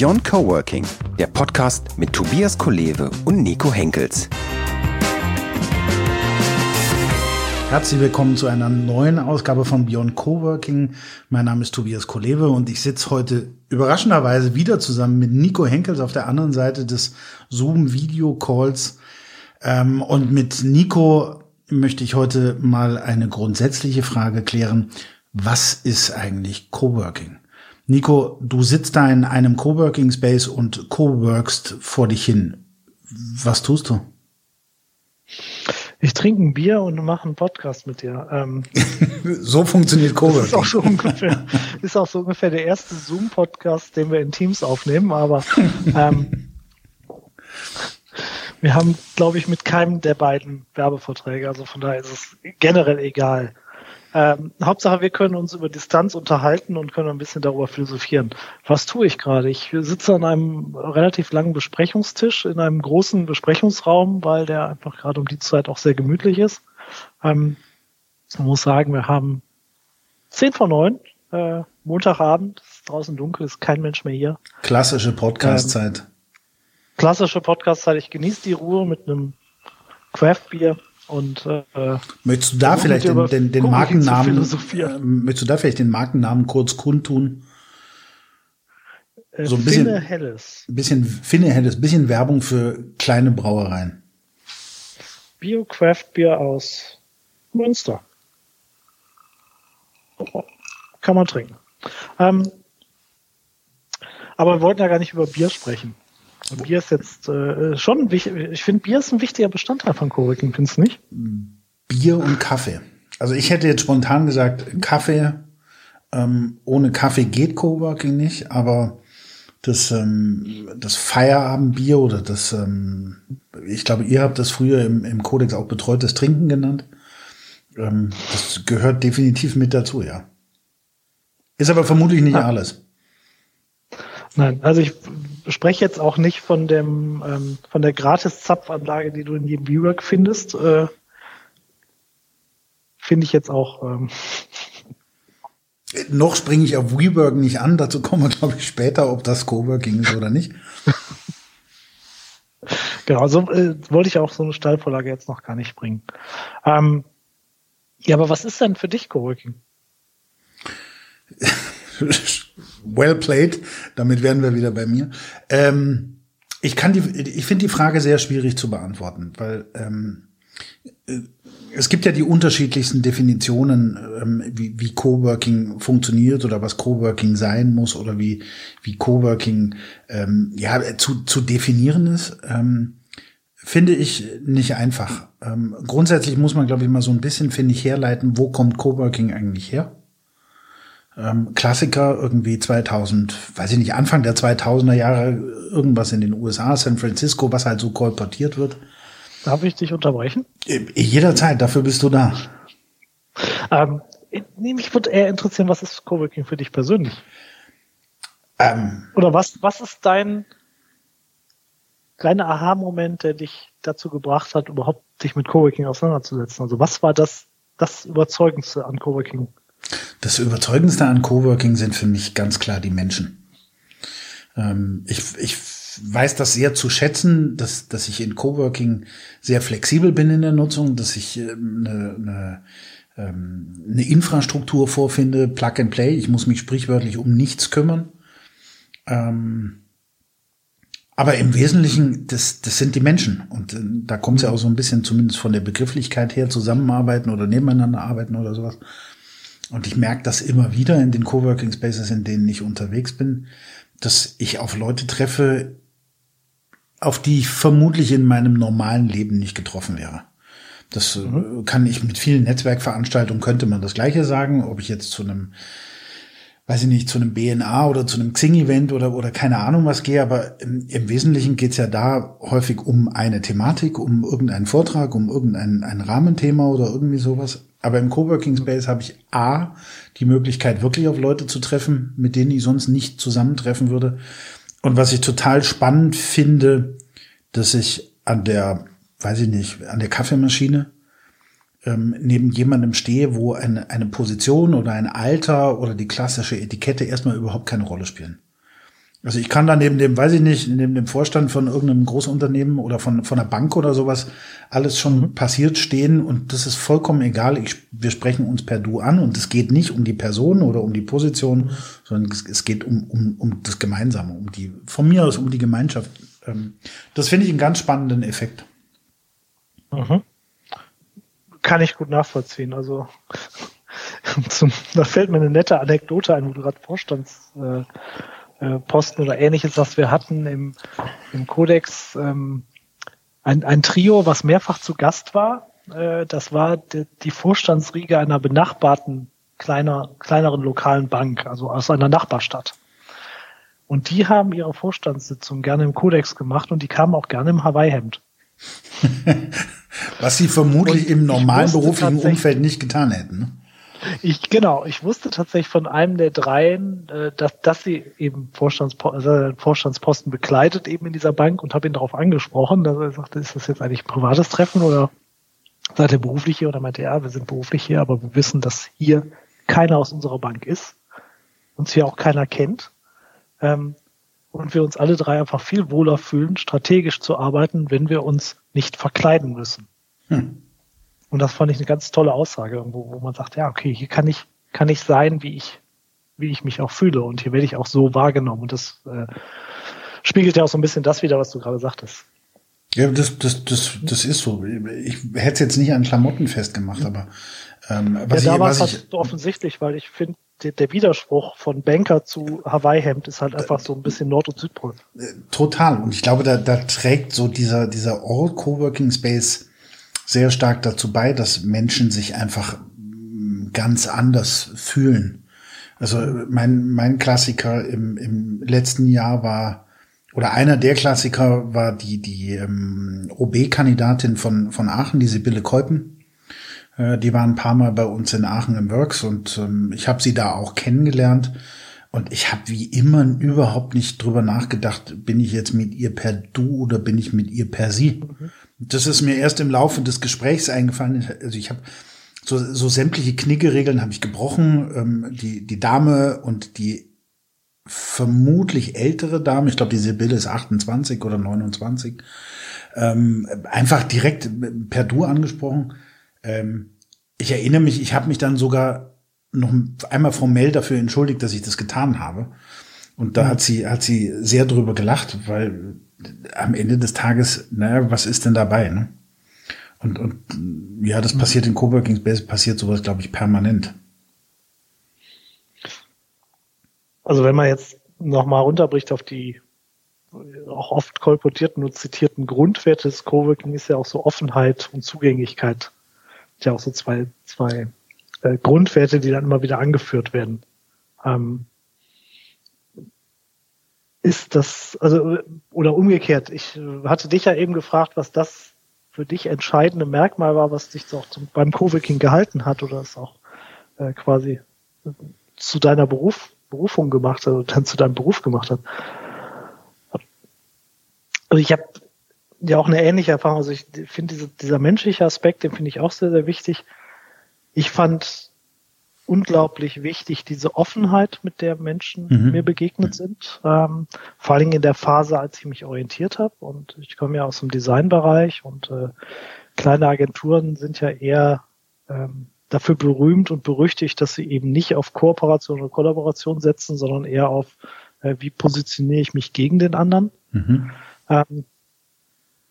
Beyond Coworking, der Podcast mit Tobias Kolewe und Nico Henkels. Herzlich willkommen zu einer neuen Ausgabe von Beyond Coworking. Mein Name ist Tobias Kolewe und ich sitze heute überraschenderweise wieder zusammen mit Nico Henkels auf der anderen Seite des Zoom Video Calls. Ähm, und mit Nico möchte ich heute mal eine grundsätzliche Frage klären. Was ist eigentlich Coworking? Nico, du sitzt da in einem Coworking Space und coworkst vor dich hin. Was tust du? Ich trinke ein Bier und mache einen Podcast mit dir. Ähm, so funktioniert Coworking. Ist auch so ungefähr, ist auch so ungefähr der erste Zoom-Podcast, den wir in Teams aufnehmen, aber ähm, wir haben, glaube ich, mit keinem der beiden Werbeverträge, also von daher ist es generell egal. Ähm, Hauptsache, wir können uns über Distanz unterhalten und können ein bisschen darüber philosophieren. Was tue ich gerade? Ich sitze an einem relativ langen Besprechungstisch in einem großen Besprechungsraum, weil der einfach gerade um die Zeit auch sehr gemütlich ist. Ähm, man muss sagen, wir haben zehn vor neun, äh, Montagabend, ist draußen dunkel, ist kein Mensch mehr hier. Klassische Podcastzeit. Ähm, klassische Podcastzeit. Ich genieße die Ruhe mit einem Craft-Bier und äh, möchtest du da vielleicht den, den, den Markennamen möchtest du da vielleicht den Markennamen kurz kundtun? Äh, so ein bisschen Finne Helles. Bisschen Finne Helles, bisschen Werbung für kleine Brauereien. Bio Craft Bier aus Münster. Kann man trinken. Ähm, aber wir wollten ja gar nicht über Bier sprechen. Bier ist jetzt äh, schon wichtig. Ich finde, Bier ist ein wichtiger Bestandteil von Coworking, findest du nicht? Bier und Kaffee. Also ich hätte jetzt spontan gesagt, Kaffee. Ähm, ohne Kaffee geht Coworking nicht, aber das, ähm, das Feierabendbier oder das, ähm, ich glaube, ihr habt das früher im, im Kodex auch betreutes Trinken genannt. Ähm, das gehört definitiv mit dazu, ja. Ist aber vermutlich nicht ah. alles. Nein, also ich spreche jetzt auch nicht von dem ähm, von der Gratis-Zapfanlage, die du in jedem WeWork findest. Äh, Finde ich jetzt auch. Ähm Noch springe ich auf WeWork nicht an. Dazu kommen wir, glaube ich, später, ob das Coworking ist oder nicht. genau, so äh, wollte ich auch so eine Stallvorlage jetzt noch gar nicht bringen. Ähm, ja, aber was ist denn für dich Coworking? well played. Damit wären wir wieder bei mir. Ähm, ich kann die, ich finde die Frage sehr schwierig zu beantworten, weil ähm, äh, es gibt ja die unterschiedlichsten Definitionen, ähm, wie, wie Coworking funktioniert oder was Coworking sein muss oder wie, wie Coworking ähm, ja, zu, zu definieren ist. Ähm, finde ich nicht einfach. Ähm, grundsätzlich muss man, glaube ich, mal so ein bisschen, finde ich, herleiten, wo kommt Coworking eigentlich her? Ähm, Klassiker irgendwie 2000, weiß ich nicht, Anfang der 2000er Jahre irgendwas in den USA, San Francisco, was halt so kolportiert wird. Darf ich dich unterbrechen? Äh, jederzeit, dafür bist du da. Ähm, mich würde eher interessieren, was ist Coworking für dich persönlich? Ähm, Oder was, was ist dein kleiner Aha-Moment, der dich dazu gebracht hat, überhaupt dich mit Coworking auseinanderzusetzen? Also was war das, das Überzeugendste an Coworking? Das Überzeugendste an Coworking sind für mich ganz klar die Menschen. Ähm, ich, ich weiß das sehr zu schätzen, dass, dass ich in Coworking sehr flexibel bin in der Nutzung, dass ich eine, eine, ähm, eine Infrastruktur vorfinde, Plug and Play. Ich muss mich sprichwörtlich um nichts kümmern. Ähm, aber im Wesentlichen, das, das sind die Menschen. Und äh, da kommt es ja auch so ein bisschen zumindest von der Begrifflichkeit her, zusammenarbeiten oder nebeneinander arbeiten oder sowas. Und ich merke das immer wieder in den Coworking Spaces, in denen ich unterwegs bin, dass ich auf Leute treffe, auf die ich vermutlich in meinem normalen Leben nicht getroffen wäre. Das äh, mhm. kann ich mit vielen Netzwerkveranstaltungen könnte man das Gleiche sagen, ob ich jetzt zu einem weiß ich nicht, zu einem BNA oder zu einem Xing-Event oder, oder keine Ahnung was gehe, aber im, im Wesentlichen geht's ja da häufig um eine Thematik, um irgendeinen Vortrag, um irgendein ein Rahmenthema oder irgendwie sowas. Aber im Coworking Space habe ich A, die Möglichkeit, wirklich auf Leute zu treffen, mit denen ich sonst nicht zusammentreffen würde. Und was ich total spannend finde, dass ich an der, weiß ich nicht, an der Kaffeemaschine ähm, neben jemandem stehe, wo eine, eine Position oder ein Alter oder die klassische Etikette erstmal überhaupt keine Rolle spielen. Also ich kann da neben dem, weiß ich nicht, neben dem Vorstand von irgendeinem Großunternehmen oder von, von einer Bank oder sowas alles schon mhm. passiert stehen und das ist vollkommen egal. Ich, wir sprechen uns per Du an und es geht nicht um die Person oder um die Position, mhm. sondern es, es geht um, um, um das Gemeinsame, um die, von mir aus um die Gemeinschaft. Ähm, das finde ich einen ganz spannenden Effekt. Mhm. Kann ich gut nachvollziehen. Also zum, da fällt mir eine nette Anekdote ein, wo du gerade Vorstands äh, äh, Posten oder ähnliches, was wir hatten im, im Codex. Ähm, ein, ein Trio, was mehrfach zu Gast war. Äh, das war die, die Vorstandsriege einer benachbarten kleiner, kleineren lokalen Bank, also aus einer Nachbarstadt. Und die haben ihre Vorstandssitzung gerne im Codex gemacht und die kamen auch gerne im Hawaii-Hemd. Was sie vermutlich und im normalen beruflichen Umfeld nicht getan hätten. Ich, genau, ich wusste tatsächlich von einem der dreien, äh, dass, dass sie eben Vorstandspo also Vorstandsposten bekleidet eben in dieser Bank und habe ihn darauf angesprochen, dass er sagte, ist das jetzt eigentlich ein privates Treffen oder seid ihr beruflich hier? Oder meinte, ja, wir sind beruflich hier, aber wir wissen, dass hier keiner aus unserer Bank ist, uns hier auch keiner kennt. Ähm, und wir uns alle drei einfach viel wohler fühlen, strategisch zu arbeiten, wenn wir uns nicht verkleiden müssen. Hm. Und das fand ich eine ganz tolle Aussage irgendwo, wo man sagt, ja, okay, hier kann ich, kann ich sein, wie ich, wie ich mich auch fühle und hier werde ich auch so wahrgenommen. Und das äh, spiegelt ja auch so ein bisschen das wieder, was du gerade sagtest. Ja, das, das, das, das ist so. Ich hätte es jetzt nicht an Klamotten festgemacht, aber ähm, was ja, da war es halt offensichtlich, weil ich finde, der, der, Widerspruch von Banker zu Hawaii-Hemd ist halt einfach so ein bisschen Nord- und Südpol. Äh, total. Und ich glaube, da, da trägt so dieser, dieser All-Coworking Space sehr stark dazu bei, dass Menschen sich einfach mm, ganz anders fühlen. Also mein, mein Klassiker im, im letzten Jahr war, oder einer der Klassiker war die, die ähm, OB-Kandidatin von, von Aachen, die Sibylle Keupen. Äh, die war ein paar Mal bei uns in Aachen im Works und ähm, ich habe sie da auch kennengelernt. Und ich habe wie immer überhaupt nicht drüber nachgedacht, bin ich jetzt mit ihr per Du oder bin ich mit ihr per Sie. Mhm. Das ist mir erst im Laufe des Gesprächs eingefallen. Also ich habe so, so sämtliche Kniggeregeln habe ich gebrochen. Ähm, die, die Dame und die vermutlich ältere Dame, ich glaube, die Sibylle ist 28 oder 29, ähm, einfach direkt per Du angesprochen. Ähm, ich erinnere mich, ich habe mich dann sogar noch einmal formell dafür entschuldigt, dass ich das getan habe. Und da hat sie, hat sie sehr drüber gelacht, weil am Ende des Tages, naja, was ist denn dabei, ne? Und, und ja, das passiert in Coworking Space, passiert sowas, glaube ich, permanent. Also wenn man jetzt nochmal runterbricht auf die auch oft kolportierten und zitierten Grundwerte des Coworking ist ja auch so Offenheit und Zugänglichkeit. Ja auch so zwei, zwei äh, Grundwerte, die dann immer wieder angeführt werden. Ähm, ist das, also, oder umgekehrt, ich hatte dich ja eben gefragt, was das für dich entscheidende Merkmal war, was dich auch zum, beim Coworking gehalten hat oder es auch äh, quasi zu deiner Beruf, Berufung gemacht hat oder dann zu deinem Beruf gemacht hat. Also ich habe ja auch eine ähnliche Erfahrung. Also ich finde diese, dieser menschliche Aspekt, den finde ich auch sehr, sehr wichtig. Ich fand unglaublich wichtig, diese Offenheit, mit der Menschen mhm. mir begegnet sind. Ähm, vor allen Dingen in der Phase, als ich mich orientiert habe. Und ich komme ja aus dem Designbereich und äh, kleine Agenturen sind ja eher ähm, dafür berühmt und berüchtigt, dass sie eben nicht auf Kooperation oder Kollaboration setzen, sondern eher auf, äh, wie positioniere ich mich gegen den anderen. Mhm. Ähm,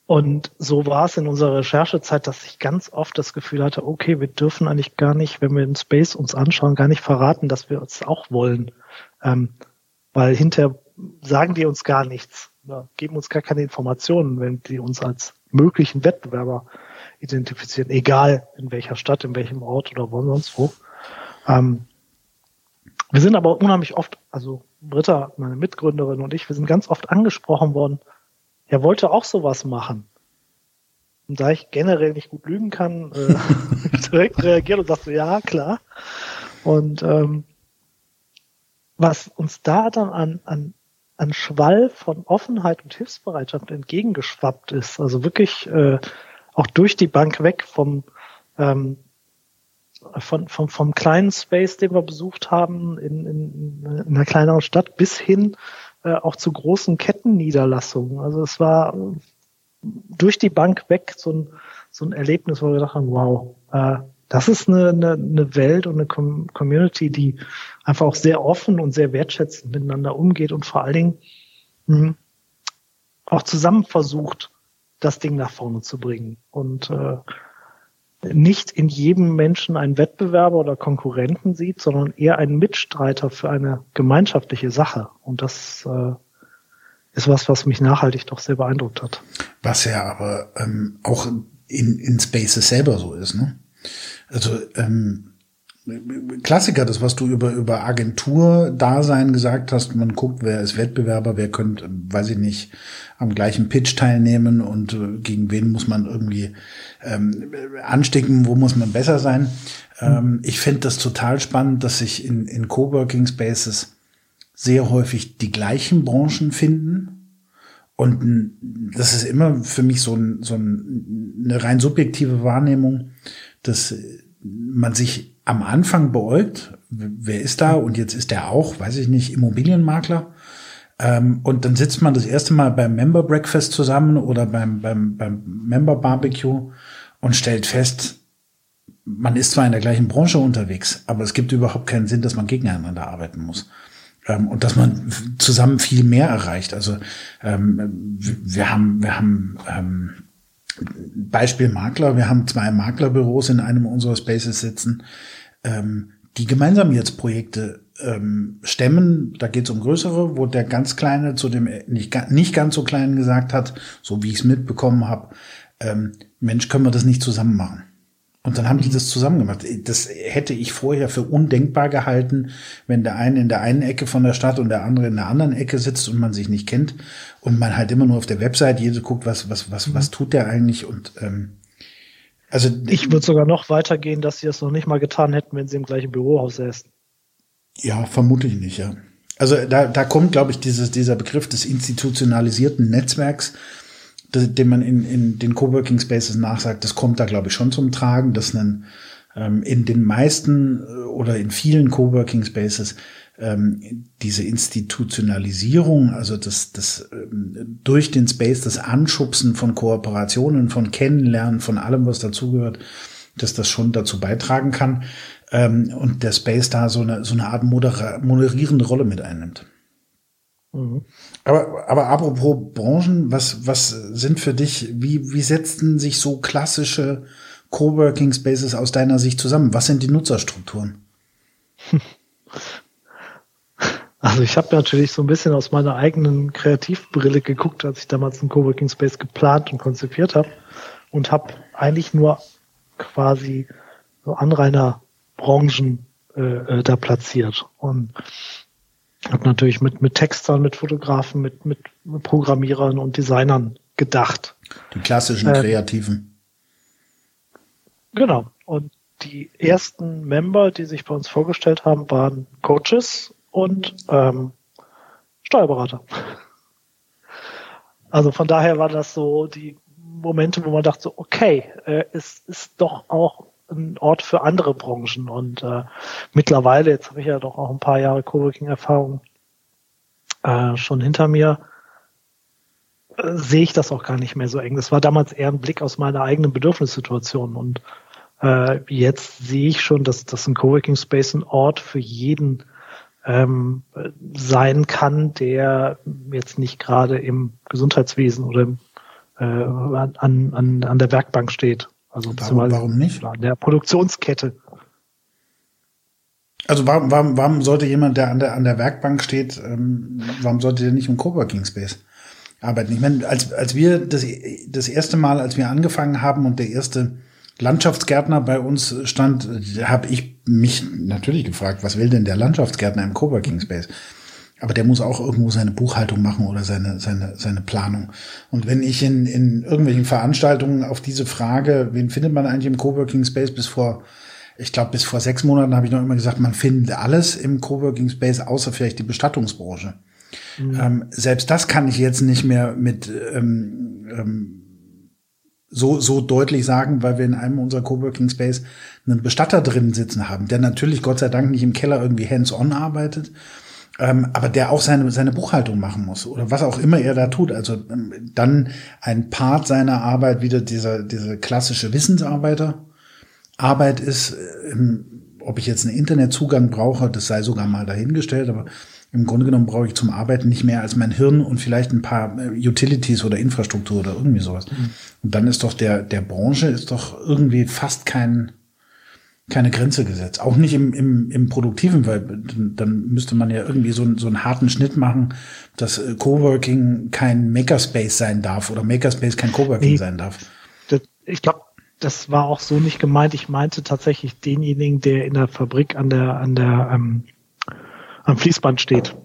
und so war es in unserer Recherchezeit, dass ich ganz oft das Gefühl hatte, okay, wir dürfen eigentlich gar nicht, wenn wir in Space uns anschauen, gar nicht verraten, dass wir uns auch wollen. Ähm, weil hinterher sagen die uns gar nichts, oder geben uns gar keine Informationen, wenn die uns als möglichen Wettbewerber identifizieren, egal in welcher Stadt, in welchem Ort oder wo sonst wo. Ähm, wir sind aber unheimlich oft, also Britta, meine Mitgründerin und ich, wir sind ganz oft angesprochen worden, er wollte auch sowas machen. Und da ich generell nicht gut lügen kann, äh, direkt reagiert und sagt so, ja, klar. Und ähm, was uns da dann an, an, an Schwall von Offenheit und Hilfsbereitschaft entgegengeschwappt ist, also wirklich äh, auch durch die Bank weg vom, ähm, von, vom, vom kleinen Space, den wir besucht haben, in, in, in einer kleineren Stadt, bis hin äh, auch zu großen Kettenniederlassungen. Also es war durch die Bank weg so ein, so ein Erlebnis, wo wir gedacht haben, wow, äh, das ist eine, eine, eine Welt und eine Com Community, die einfach auch sehr offen und sehr wertschätzend miteinander umgeht und vor allen Dingen mh, auch zusammen versucht, das Ding nach vorne zu bringen. Und äh, nicht in jedem Menschen einen Wettbewerber oder Konkurrenten sieht, sondern eher einen Mitstreiter für eine gemeinschaftliche Sache. Und das äh, ist was, was mich nachhaltig doch sehr beeindruckt hat. Was ja aber ähm, auch in, in Spaces selber so ist, ne? Also ähm, Klassiker, das, was du über, über Agentur-Dasein gesagt hast, man guckt, wer ist Wettbewerber, wer könnte, weiß ich nicht, am gleichen Pitch teilnehmen und äh, gegen wen muss man irgendwie ähm, anstecken, wo muss man besser sein. Ähm, ich finde das total spannend, dass sich in, in Coworking Spaces sehr häufig die gleichen Branchen finden. Und das ist immer für mich so, ein, so ein, eine rein subjektive Wahrnehmung, dass man sich am Anfang beäugt, wer ist da? Und jetzt ist der auch, weiß ich nicht, Immobilienmakler. Ähm, und dann sitzt man das erste Mal beim Member Breakfast zusammen oder beim, beim, beim Member Barbecue und stellt fest, man ist zwar in der gleichen Branche unterwegs, aber es gibt überhaupt keinen Sinn, dass man gegeneinander arbeiten muss. Ähm, und dass man zusammen viel mehr erreicht. Also ähm, wir haben, wir haben ähm, Beispiel Makler, wir haben zwei Maklerbüros in einem unserer Spaces sitzen, ähm, die gemeinsam jetzt Projekte ähm, stemmen. Da geht es um größere, wo der ganz Kleine zu dem nicht, nicht ganz so Kleinen gesagt hat, so wie ich es mitbekommen habe, ähm, Mensch, können wir das nicht zusammen machen? Und dann haben die das zusammen gemacht. Das hätte ich vorher für undenkbar gehalten, wenn der eine in der einen Ecke von der Stadt und der andere in der anderen Ecke sitzt und man sich nicht kennt und man halt immer nur auf der Website jede guckt, was was was was tut der eigentlich und ähm, also ich würde sogar noch weitergehen, dass sie das noch nicht mal getan hätten, wenn sie im gleichen Bürohaus säßen. Ja, vermute ich nicht, ja. Also da, da kommt, glaube ich, dieses, dieser Begriff des institutionalisierten Netzwerks, den man in, in den Coworking Spaces nachsagt, das kommt da, glaube ich, schon zum Tragen, dass ein, ähm, in den meisten äh, oder in vielen Coworking Spaces ähm, diese Institutionalisierung, also das, das ähm, durch den Space, das Anschubsen von Kooperationen, von Kennenlernen, von allem, was dazugehört, dass das schon dazu beitragen kann ähm, und der Space da so eine, so eine Art moder moderierende Rolle mit einnimmt. Mhm. Aber, aber apropos Branchen, was, was sind für dich, wie, wie setzen sich so klassische Coworking Spaces aus deiner Sicht zusammen? Was sind die Nutzerstrukturen? Also ich habe natürlich so ein bisschen aus meiner eigenen Kreativbrille geguckt, als ich damals einen Coworking Space geplant und konzipiert habe und habe eigentlich nur quasi so Anrainer Branchen äh, äh, da platziert und habe natürlich mit mit Textern, mit Fotografen, mit mit Programmierern und Designern gedacht. Die klassischen äh, Kreativen. Genau. Und die ersten Member, die sich bei uns vorgestellt haben, waren Coaches und ähm, Steuerberater. Also von daher war das so die Momente, wo man dachte, so, okay, äh, es ist doch auch ein Ort für andere Branchen. Und äh, mittlerweile, jetzt habe ich ja doch auch ein paar Jahre Coworking-Erfahrung äh, schon hinter mir, äh, sehe ich das auch gar nicht mehr so eng. Das war damals eher ein Blick aus meiner eigenen Bedürfnissituation. Und äh, jetzt sehe ich schon, dass, dass ein Coworking Space ein Ort für jeden ähm, sein kann, der jetzt nicht gerade im Gesundheitswesen oder äh, an, an, an der Werkbank steht. Also warum, warum nicht? An der Produktionskette. Also warum, warum, warum sollte jemand, der an der, an der Werkbank steht, ähm, warum sollte der nicht im Coworking Space arbeiten? Ich meine, als, als wir das, das erste Mal, als wir angefangen haben und der erste Landschaftsgärtner bei uns stand, habe ich mich natürlich gefragt, was will denn der Landschaftsgärtner im Coworking Space? Aber der muss auch irgendwo seine Buchhaltung machen oder seine, seine, seine Planung. Und wenn ich in, in irgendwelchen Veranstaltungen auf diese Frage, wen findet man eigentlich im Coworking Space bis vor, ich glaube, bis vor sechs Monaten habe ich noch immer gesagt, man findet alles im Coworking Space, außer vielleicht die Bestattungsbranche. Mhm. Ähm, selbst das kann ich jetzt nicht mehr mit ähm, ähm, so, so deutlich sagen, weil wir in einem unserer Coworking Space einen Bestatter drin sitzen haben, der natürlich Gott sei Dank nicht im Keller irgendwie hands-on arbeitet, ähm, aber der auch seine, seine Buchhaltung machen muss oder was auch immer er da tut. Also ähm, dann ein Part seiner Arbeit wieder dieser, diese klassische Wissensarbeiter. Arbeit ist, ähm, ob ich jetzt einen Internetzugang brauche, das sei sogar mal dahingestellt, aber im Grunde genommen brauche ich zum Arbeiten nicht mehr als mein Hirn und vielleicht ein paar äh, Utilities oder Infrastruktur oder irgendwie sowas. Mhm. Und dann ist doch der, der Branche ist doch irgendwie fast kein, keine Grenze gesetzt. Auch nicht im, im, im Produktiven, weil dann müsste man ja irgendwie so, so einen harten Schnitt machen, dass äh, Coworking kein Makerspace sein darf oder Makerspace kein Coworking nee, sein darf. Das, ich glaube, das war auch so nicht gemeint. Ich meinte tatsächlich denjenigen, der in der Fabrik an der, an der, ähm, am Fließband steht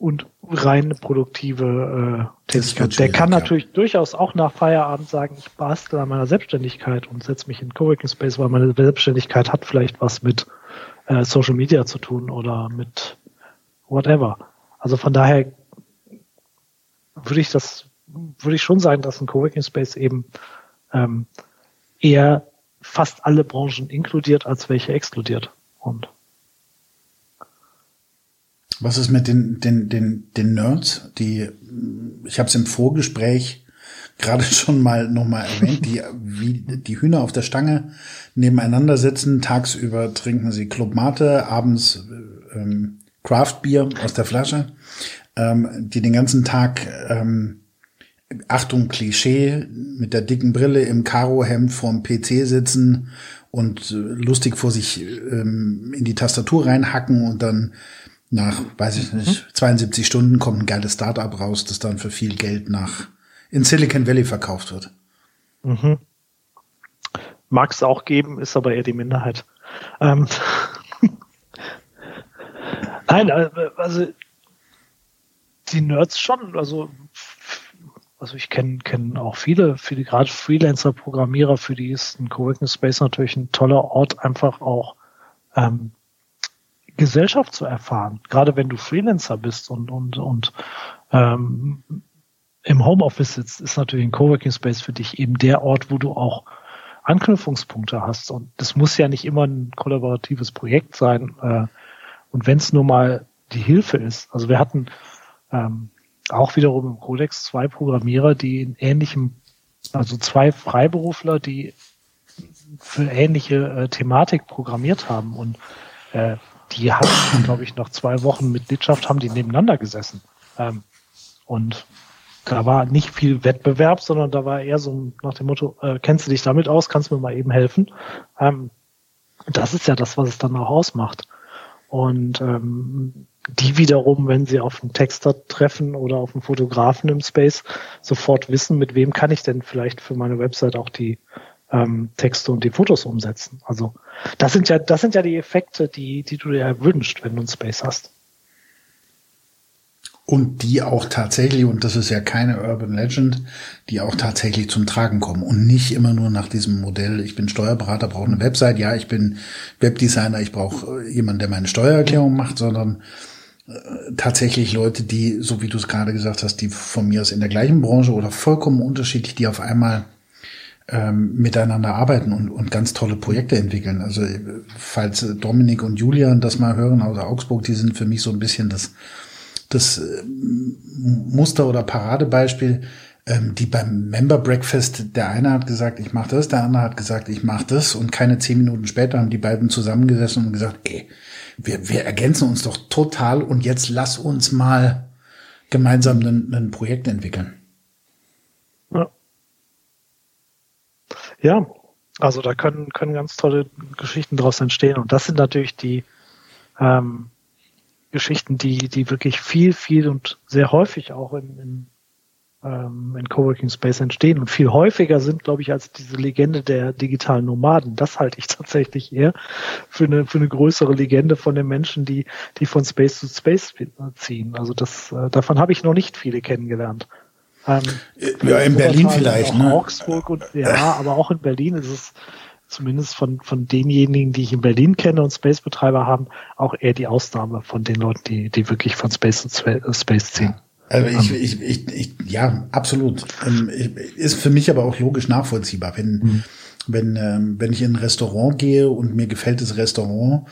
und rein produktive äh, Tätigkeit. Der kann natürlich ja. durchaus auch nach Feierabend sagen, ich bastel an meiner Selbstständigkeit und setze mich in Coworking Space, weil meine Selbstständigkeit hat vielleicht was mit äh, Social Media zu tun oder mit whatever. Also von daher würde ich das, würde ich schon sagen, dass ein Coworking Space eben ähm, eher fast alle Branchen inkludiert, als welche exkludiert. Und was ist mit den, den, den, den Nerds, die, ich habe es im Vorgespräch gerade schon mal nochmal erwähnt, die wie die Hühner auf der Stange nebeneinander sitzen, tagsüber trinken sie Club Mate, abends ähm, Craft Beer aus der Flasche, ähm, die den ganzen Tag ähm, Achtung Klischee mit der dicken Brille im Karohemd vorm PC sitzen und äh, lustig vor sich ähm, in die Tastatur reinhacken und dann nach, weiß ich nicht, mhm. 72 Stunden kommt ein geiles Startup raus, das dann für viel Geld nach in Silicon Valley verkauft wird. Mhm. Mag es auch geben, ist aber eher die Minderheit. Ähm Nein, äh, also die Nerds schon, also also ich kenne kenn auch viele, viele gerade Freelancer-Programmierer, für die ist ein Coworking Space natürlich ein toller Ort, einfach auch ähm, Gesellschaft zu erfahren. Gerade wenn du Freelancer bist und, und, und ähm, im Homeoffice sitzt, ist natürlich ein Coworking Space für dich eben der Ort, wo du auch Anknüpfungspunkte hast. Und das muss ja nicht immer ein kollaboratives Projekt sein. Äh, und wenn es nur mal die Hilfe ist. Also wir hatten ähm, auch wiederum im Codex zwei Programmierer, die in ähnlichem, also zwei Freiberufler, die für ähnliche äh, Thematik programmiert haben. Und äh, die haben, glaube ich, nach zwei Wochen Mitgliedschaft haben die nebeneinander gesessen. Ähm, und da war nicht viel Wettbewerb, sondern da war eher so nach dem Motto, äh, kennst du dich damit aus, kannst du mir mal eben helfen. Ähm, das ist ja das, was es dann auch ausmacht. Und ähm, die wiederum, wenn sie auf einen Texter treffen oder auf einen Fotografen im Space, sofort wissen, mit wem kann ich denn vielleicht für meine Website auch die ähm, Texte und die Fotos umsetzen. Also das sind ja, das sind ja die Effekte, die, die du dir wünschst, wenn du einen Space hast. Und die auch tatsächlich, und das ist ja keine Urban Legend, die auch tatsächlich zum Tragen kommen und nicht immer nur nach diesem Modell, ich bin Steuerberater, brauche eine Website, ja, ich bin Webdesigner, ich brauche jemanden, der meine Steuererklärung macht, sondern äh, tatsächlich Leute, die, so wie du es gerade gesagt hast, die von mir aus in der gleichen Branche oder vollkommen unterschiedlich, die auf einmal ähm, miteinander arbeiten und, und ganz tolle Projekte entwickeln. Also falls Dominik und Julian das mal hören aus Augsburg, die sind für mich so ein bisschen das, das äh, Muster oder Paradebeispiel, ähm, die beim Member Breakfast, der eine hat gesagt, ich mache das, der andere hat gesagt, ich mache das und keine zehn Minuten später haben die beiden zusammengesessen und gesagt, ey, wir, wir ergänzen uns doch total und jetzt lass uns mal gemeinsam ein, ein Projekt entwickeln. Ja, also da können, können ganz tolle Geschichten daraus entstehen. Und das sind natürlich die ähm, Geschichten, die, die wirklich viel, viel und sehr häufig auch in, in, ähm, in Coworking Space entstehen und viel häufiger sind, glaube ich, als diese Legende der digitalen Nomaden. Das halte ich tatsächlich eher für eine, für eine größere Legende von den Menschen, die, die von Space zu Space ziehen. Also das, äh, davon habe ich noch nicht viele kennengelernt. Ähm, ja, in Berlin vielleicht. Ne? Augsburg und ja, aber auch in Berlin ist es zumindest von, von denjenigen, die ich in Berlin kenne und Space-Betreiber haben, auch eher die Ausnahme von den Leuten, die, die wirklich von Space zu Space ziehen. Also ich, ich, ich, ich ja, absolut. Ähm, ist für mich aber auch logisch nachvollziehbar. Wenn, mhm. wenn, ähm, wenn ich in ein Restaurant gehe und mir gefällt das Restaurant,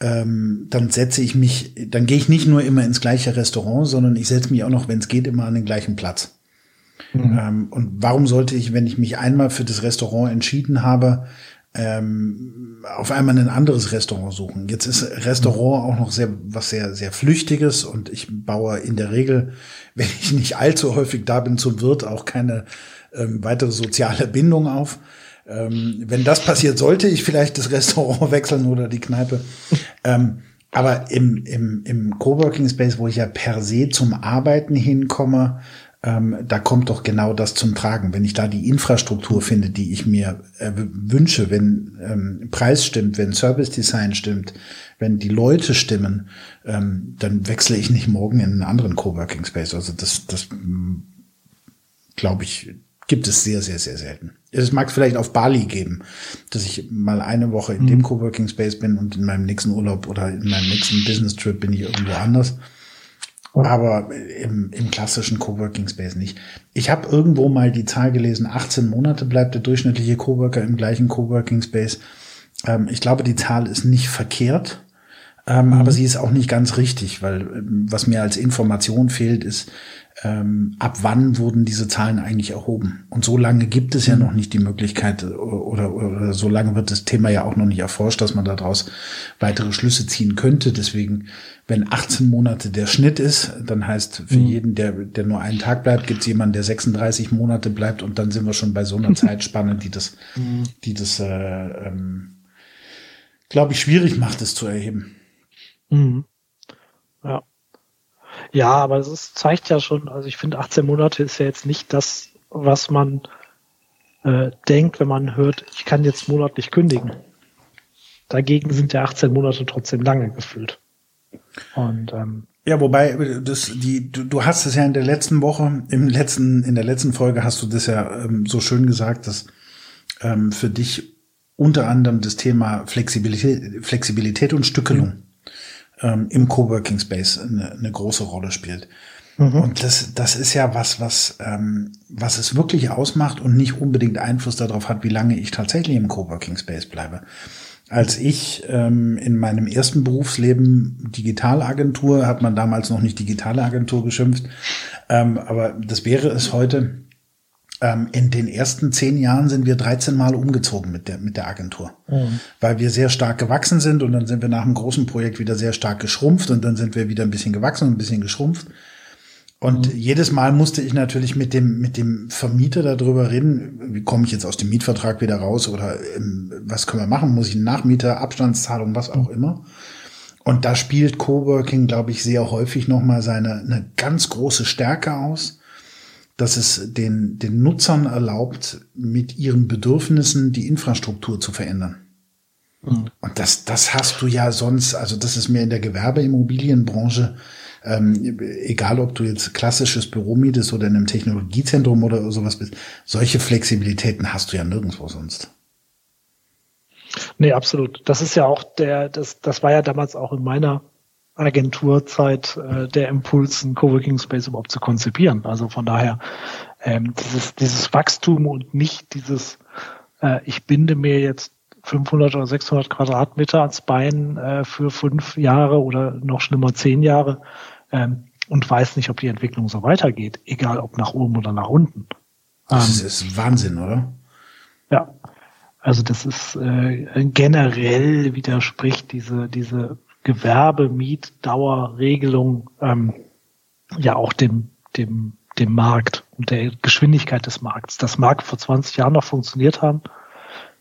ähm, dann setze ich mich, dann gehe ich nicht nur immer ins gleiche Restaurant, sondern ich setze mich auch noch, wenn es geht, immer an den gleichen Platz. Mhm. Ähm, und warum sollte ich, wenn ich mich einmal für das Restaurant entschieden habe, ähm, auf einmal ein anderes Restaurant suchen. Jetzt ist Restaurant auch noch sehr was sehr sehr flüchtiges und ich baue in der Regel, wenn ich nicht allzu häufig da bin zum Wirt, auch keine ähm, weitere soziale Bindung auf. Ähm, wenn das passiert, sollte ich vielleicht das Restaurant wechseln oder die Kneipe. Ähm, aber im, im, im Coworking Space, wo ich ja per se zum Arbeiten hinkomme, ähm, da kommt doch genau das zum Tragen. Wenn ich da die Infrastruktur finde, die ich mir äh, wünsche, wenn ähm, Preis stimmt, wenn Service Design stimmt, wenn die Leute stimmen, ähm, dann wechsle ich nicht morgen in einen anderen Coworking Space. Also das, das glaube ich, gibt es sehr, sehr, sehr selten. Es mag vielleicht auf Bali geben, dass ich mal eine Woche in mhm. dem Coworking Space bin und in meinem nächsten Urlaub oder in meinem nächsten Business Trip bin ich irgendwo anders. Aber im, im klassischen Coworking Space nicht. Ich habe irgendwo mal die Zahl gelesen, 18 Monate bleibt der durchschnittliche Coworker im gleichen Coworking Space. Ähm, ich glaube, die Zahl ist nicht verkehrt, ähm, mhm. aber sie ist auch nicht ganz richtig, weil ähm, was mir als Information fehlt, ist, ähm, ab wann wurden diese Zahlen eigentlich erhoben? Und so lange gibt es ja mhm. noch nicht die Möglichkeit oder, oder, oder so lange wird das Thema ja auch noch nicht erforscht, dass man daraus weitere Schlüsse ziehen könnte. Deswegen, wenn 18 Monate der Schnitt ist, dann heißt für mhm. jeden, der, der nur einen Tag bleibt, gibt es jemanden, der 36 Monate bleibt und dann sind wir schon bei so einer Zeitspanne, die das, mhm. die das, äh, ähm, glaube ich, schwierig macht, es zu erheben. Mhm. Ja. Ja, aber es zeigt ja schon, also ich finde 18 Monate ist ja jetzt nicht das, was man äh, denkt, wenn man hört, ich kann jetzt monatlich kündigen. Dagegen sind ja 18 Monate trotzdem lange gefüllt. Und ähm, ja, wobei das die du, du hast es ja in der letzten Woche, im letzten in der letzten Folge hast du das ja ähm, so schön gesagt, dass ähm, für dich unter anderem das Thema Flexibilität, Flexibilität und Stückelung mhm ähm, im Coworking Space eine, eine große Rolle spielt. Mhm. Und das, das ist ja was, was, ähm, was es wirklich ausmacht und nicht unbedingt Einfluss darauf hat, wie lange ich tatsächlich im Coworking Space bleibe. Als ich ähm, in meinem ersten Berufsleben Digitalagentur, hat man damals noch nicht digitale Agentur geschimpft, ähm, aber das wäre es heute, in den ersten zehn Jahren sind wir 13 Mal umgezogen mit der, mit der Agentur, mhm. weil wir sehr stark gewachsen sind und dann sind wir nach einem großen Projekt wieder sehr stark geschrumpft und dann sind wir wieder ein bisschen gewachsen und ein bisschen geschrumpft. Und mhm. jedes Mal musste ich natürlich mit dem, mit dem Vermieter darüber reden, wie komme ich jetzt aus dem Mietvertrag wieder raus oder ähm, was können wir machen? Muss ich einen Nachmieter, Abstandszahlung, was auch mhm. immer? Und da spielt Coworking, glaube ich, sehr häufig nochmal seine eine ganz große Stärke aus dass es den, den Nutzern erlaubt, mit ihren Bedürfnissen die Infrastruktur zu verändern. Mhm. Und das, das hast du ja sonst, also das ist mir in der Gewerbeimmobilienbranche, ähm, egal ob du jetzt klassisches Büro mietest oder in einem Technologiezentrum oder sowas bist, solche Flexibilitäten hast du ja nirgendwo sonst. Nee, absolut. Das ist ja auch der, das, das war ja damals auch in meiner Agenturzeit äh, der Impuls, einen Coworking Space überhaupt zu konzipieren. Also von daher ähm, dieses, dieses Wachstum und nicht dieses, äh, ich binde mir jetzt 500 oder 600 Quadratmeter ans Bein äh, für fünf Jahre oder noch schlimmer zehn Jahre ähm, und weiß nicht, ob die Entwicklung so weitergeht, egal ob nach oben oder nach unten. Das ähm, ist Wahnsinn, oder? Ja, also das ist äh, generell widerspricht diese diese Gewerbemietdauerregelung ähm, ja auch dem, dem, dem Markt und der Geschwindigkeit des Markts. Das mag vor 20 Jahren noch funktioniert haben,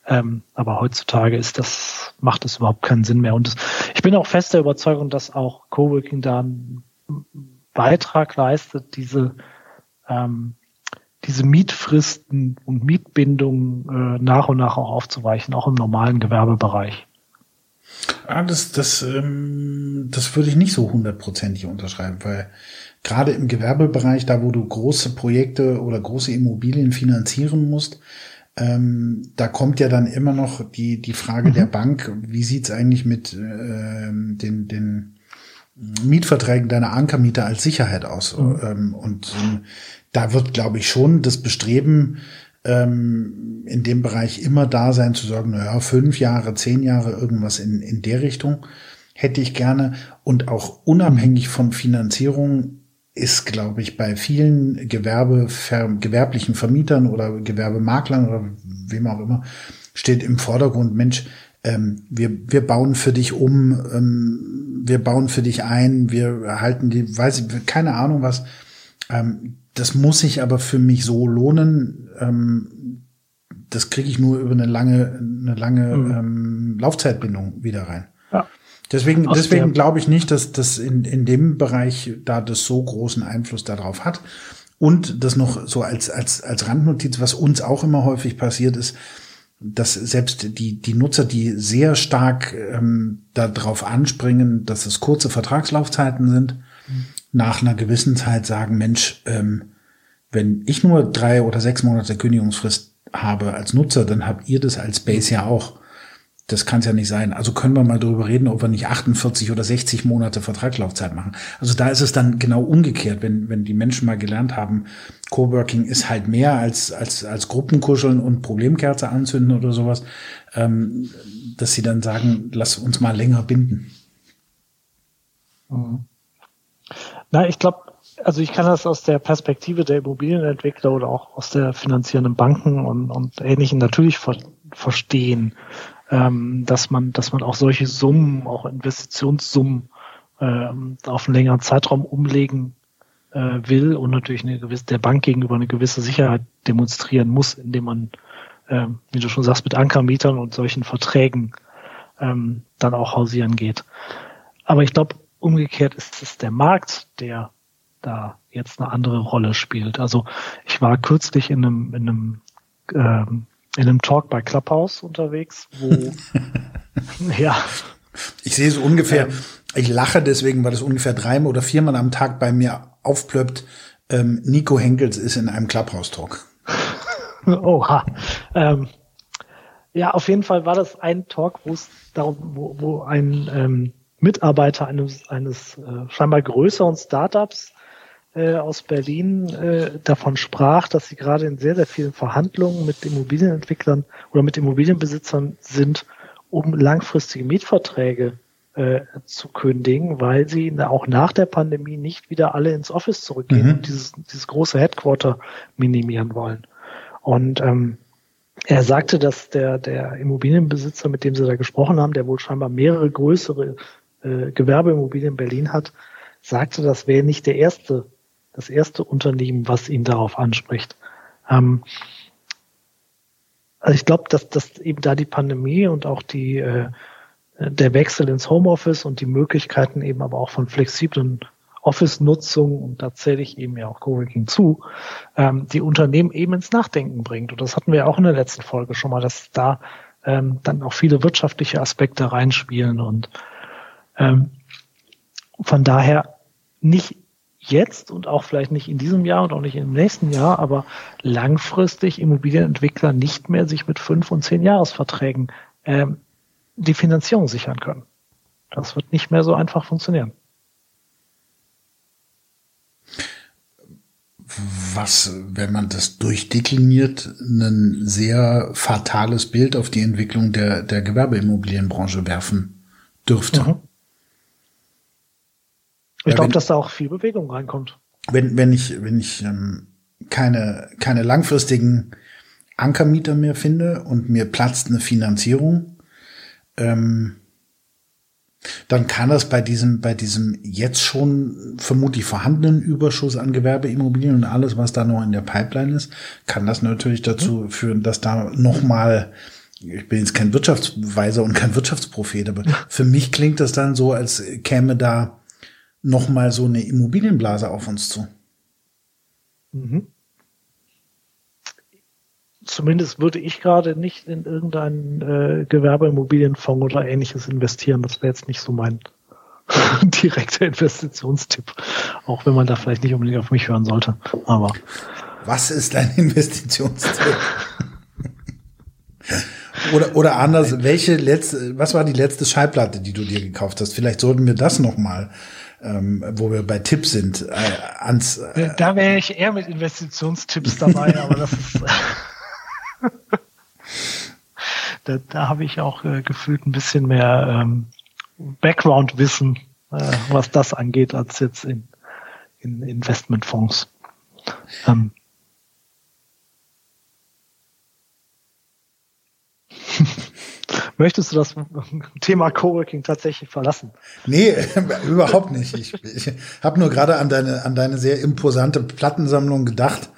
ähm, aber heutzutage ist das, macht es überhaupt keinen Sinn mehr. Und das, ich bin auch fest der Überzeugung, dass auch Coworking da einen Beitrag leistet, diese, ähm, diese Mietfristen und Mietbindungen äh, nach und nach auch aufzuweichen, auch im normalen Gewerbebereich. Ah, das, das, ähm, das würde ich nicht so hundertprozentig unterschreiben, weil gerade im Gewerbebereich, da wo du große Projekte oder große Immobilien finanzieren musst, ähm, da kommt ja dann immer noch die, die Frage mhm. der Bank, wie sieht's eigentlich mit ähm, den, den Mietverträgen deiner Ankermieter als Sicherheit aus? Mhm. Ähm, und ähm, da wird, glaube ich, schon das Bestreben ähm, in dem Bereich immer da sein, zu sagen, naja, fünf Jahre, zehn Jahre, irgendwas in, in der Richtung. hätte ich gerne. Und auch unabhängig von Finanzierung ist, glaube ich, bei vielen Gewerbe, gewerblichen Vermietern oder Gewerbemaklern oder wem auch immer, steht im Vordergrund, Mensch, ähm, wir, wir bauen für dich um, ähm, wir bauen für dich ein, wir halten die, weiß ich, keine Ahnung was. Ähm, das muss sich aber für mich so lohnen. Ähm, das kriege ich nur über eine lange, eine lange mhm. ähm, Laufzeitbindung wieder rein. Ja. Deswegen, deswegen glaube ich nicht, dass das in, in dem Bereich da das so großen Einfluss darauf hat. Und das noch so als, als, als Randnotiz, was uns auch immer häufig passiert ist, dass selbst die, die Nutzer, die sehr stark ähm, darauf anspringen, dass es kurze Vertragslaufzeiten sind, mhm. Nach einer gewissen Zeit sagen, Mensch, ähm, wenn ich nur drei oder sechs Monate Kündigungsfrist habe als Nutzer, dann habt ihr das als Base ja auch das kann es ja nicht sein. Also können wir mal darüber reden, ob wir nicht 48 oder 60 Monate Vertragslaufzeit machen. Also da ist es dann genau umgekehrt, wenn, wenn die Menschen mal gelernt haben, Coworking ist halt mehr als, als, als Gruppenkuscheln und Problemkerze anzünden oder sowas, ähm, dass sie dann sagen, lass uns mal länger binden. Mhm. Na, ich glaube, also ich kann das aus der Perspektive der Immobilienentwickler oder auch aus der finanzierenden Banken und, und Ähnlichen natürlich ver verstehen ähm, dass man, dass man auch solche Summen, auch Investitionssummen ähm, auf einen längeren Zeitraum umlegen äh, will und natürlich eine gewisse, der Bank gegenüber eine gewisse Sicherheit demonstrieren muss, indem man, äh, wie du schon sagst, mit Ankermietern und solchen Verträgen ähm, dann auch hausieren geht. Aber ich glaube, umgekehrt ist es der Markt, der da jetzt eine andere Rolle spielt. Also ich war kürzlich in einem, in einem ähm, in einem Talk bei Clubhouse unterwegs, wo ja. Ich sehe so ungefähr, ähm, ich lache deswegen, weil es ungefähr dreimal oder viermal am Tag bei mir aufplöppt. Ähm, Nico Henkels ist in einem Clubhouse-Talk. Oha. Ähm, ja, auf jeden Fall war das ein Talk, wo es darum, wo, wo ein ähm, Mitarbeiter eines, eines äh, scheinbar größeren Startups äh, aus Berlin äh, davon sprach, dass sie gerade in sehr, sehr vielen Verhandlungen mit Immobilienentwicklern oder mit Immobilienbesitzern sind, um langfristige Mietverträge äh, zu kündigen, weil sie auch nach der Pandemie nicht wieder alle ins Office zurückgehen mhm. und dieses, dieses große Headquarter minimieren wollen. Und ähm, er sagte, dass der, der Immobilienbesitzer, mit dem sie da gesprochen haben, der wohl scheinbar mehrere größere äh, Gewerbeimmobilien in Berlin hat, sagte, das wäre nicht der erste das erste Unternehmen, was ihn darauf anspricht. Ähm, also ich glaube, dass, dass eben da die Pandemie und auch die äh, der Wechsel ins Homeoffice und die Möglichkeiten eben aber auch von flexiblen Office-Nutzung und da zähle ich eben ja auch Coworking zu, ähm, die Unternehmen eben ins Nachdenken bringt. Und das hatten wir auch in der letzten Folge schon mal, dass da ähm, dann auch viele wirtschaftliche Aspekte reinspielen und ähm, von daher nicht jetzt und auch vielleicht nicht in diesem Jahr und auch nicht im nächsten Jahr, aber langfristig Immobilienentwickler nicht mehr sich mit fünf und zehn Jahresverträgen ähm, die Finanzierung sichern können. Das wird nicht mehr so einfach funktionieren. Was, wenn man das durchdekliniert, ein sehr fatales Bild auf die Entwicklung der, der Gewerbeimmobilienbranche werfen dürfte. Mhm. Ich glaube, dass da auch viel Bewegung reinkommt. Wenn, wenn ich, wenn ich ähm, keine, keine langfristigen Ankermieter mehr finde und mir platzt eine Finanzierung, ähm, dann kann das bei diesem, bei diesem jetzt schon vermutlich vorhandenen Überschuss an Gewerbeimmobilien und alles, was da noch in der Pipeline ist, kann das natürlich dazu mhm. führen, dass da nochmal, ich bin jetzt kein Wirtschaftsweiser und kein Wirtschaftsprophet, aber für mich klingt das dann so, als käme da noch mal so eine Immobilienblase auf uns zu. Mhm. Zumindest würde ich gerade nicht in irgendeinen äh, Gewerbeimmobilienfonds oder ähnliches investieren. Das wäre jetzt nicht so mein direkter Investitionstipp. Auch wenn man da vielleicht nicht unbedingt auf mich hören sollte. Aber. Was ist dein Investitionstipp? oder, oder anders, welche letzte, was war die letzte Schallplatte, die du dir gekauft hast? Vielleicht sollten wir das noch mal ähm, wo wir bei Tipps sind, äh, ans. Äh, da wäre ich eher mit Investitionstipps dabei, aber das ist. da da habe ich auch äh, gefühlt ein bisschen mehr ähm, Background-Wissen, äh, was das angeht, als jetzt in, in Investmentfonds. Ähm. Möchtest du das Thema Coworking tatsächlich verlassen? Nee, überhaupt nicht. Ich, ich habe nur gerade an deine, an deine sehr imposante Plattensammlung gedacht,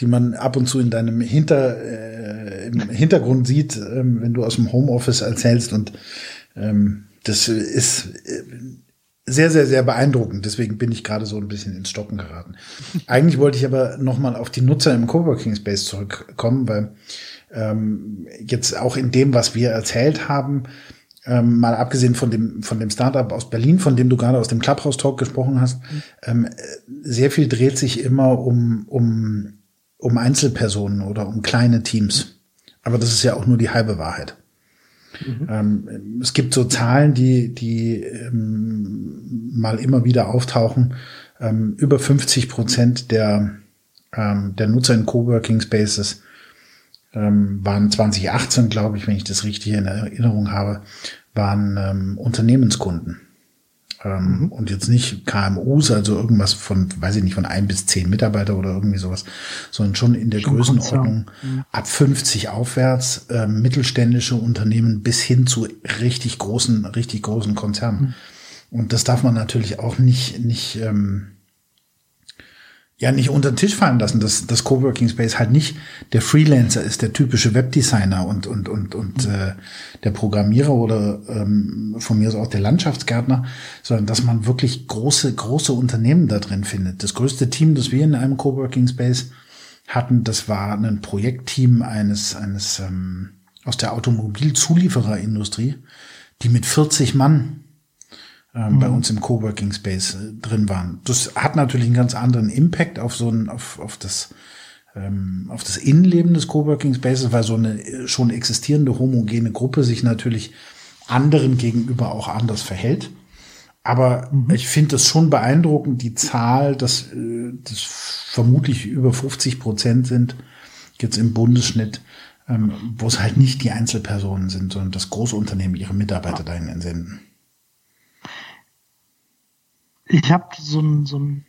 die man ab und zu in deinem Hinter, äh, im Hintergrund sieht, ähm, wenn du aus dem Homeoffice erzählst. Und ähm, das ist äh, sehr, sehr, sehr beeindruckend. Deswegen bin ich gerade so ein bisschen ins Stocken geraten. Eigentlich wollte ich aber noch mal auf die Nutzer im Coworking Space zurückkommen, weil ähm, jetzt auch in dem, was wir erzählt haben, ähm, mal abgesehen von dem von dem Startup aus Berlin, von dem du gerade aus dem Clubhouse Talk gesprochen hast, ähm, sehr viel dreht sich immer um um um Einzelpersonen oder um kleine Teams. Aber das ist ja auch nur die halbe Wahrheit. Mhm. Ähm, es gibt so Zahlen, die die ähm, mal immer wieder auftauchen. Ähm, über 50 Prozent der ähm, der Nutzer in Coworking Spaces ähm, waren 2018, glaube ich, wenn ich das richtig in Erinnerung habe, waren ähm, Unternehmenskunden. Ähm, mhm. Und jetzt nicht KMUs, also irgendwas von, weiß ich nicht, von ein bis zehn Mitarbeiter oder irgendwie sowas, sondern schon in der schon Größenordnung mhm. ab 50 aufwärts, äh, mittelständische Unternehmen bis hin zu richtig großen, richtig großen Konzernen. Mhm. Und das darf man natürlich auch nicht, nicht, ähm, ja nicht unter den Tisch fallen lassen, dass das Coworking Space halt nicht der Freelancer ist, der typische Webdesigner und und und und mhm. äh, der Programmierer oder ähm, von mir aus auch der Landschaftsgärtner, sondern dass man wirklich große große Unternehmen da drin findet. Das größte Team, das wir in einem Coworking Space hatten, das war ein Projektteam eines eines ähm, aus der Automobilzuliefererindustrie, die mit 40 Mann ähm, mhm. bei uns im Coworking Space äh, drin waren. Das hat natürlich einen ganz anderen Impact auf so ein, auf, auf das, ähm, auf das Innenleben des Coworking Spaces, weil so eine äh, schon existierende homogene Gruppe sich natürlich anderen gegenüber auch anders verhält. Aber mhm. ich finde es schon beeindruckend, die Zahl, dass äh, das vermutlich über 50 Prozent sind, jetzt im Bundesschnitt, ähm, wo es halt nicht die Einzelpersonen sind, sondern das große Unternehmen ihre Mitarbeiter dahin entsenden ich habe so, ein, so, ein,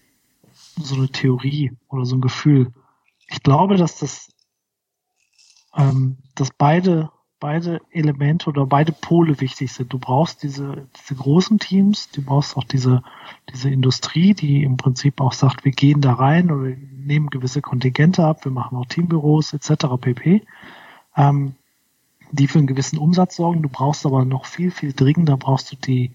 so eine Theorie oder so ein Gefühl. Ich glaube, dass das, ähm, dass beide, beide Elemente oder beide Pole wichtig sind. Du brauchst diese, diese großen Teams, du brauchst auch diese, diese Industrie, die im Prinzip auch sagt, wir gehen da rein oder nehmen gewisse Kontingente ab, wir machen auch Teambüros etc. pp. Ähm, die für einen gewissen Umsatz sorgen. Du brauchst aber noch viel, viel dringender brauchst du die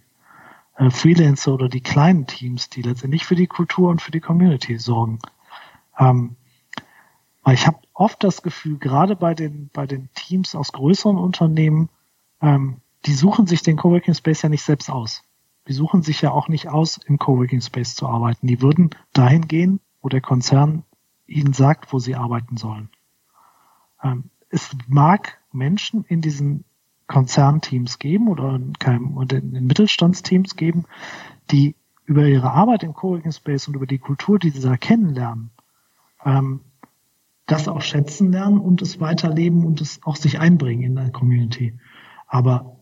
Freelancer oder die kleinen Teams, die letztendlich für die Kultur und für die Community sorgen. Ähm, weil ich habe oft das Gefühl, gerade bei den, bei den Teams aus größeren Unternehmen, ähm, die suchen sich den Coworking Space ja nicht selbst aus. Die suchen sich ja auch nicht aus, im Coworking Space zu arbeiten. Die würden dahin gehen, wo der Konzern ihnen sagt, wo sie arbeiten sollen. Ähm, es mag Menschen in diesen Konzernteams geben oder in, Mittelstandsteams geben, die über ihre Arbeit im Coworking Space und über die Kultur, die sie da kennenlernen, ähm, das auch schätzen lernen und es weiterleben und es auch sich einbringen in der Community. Aber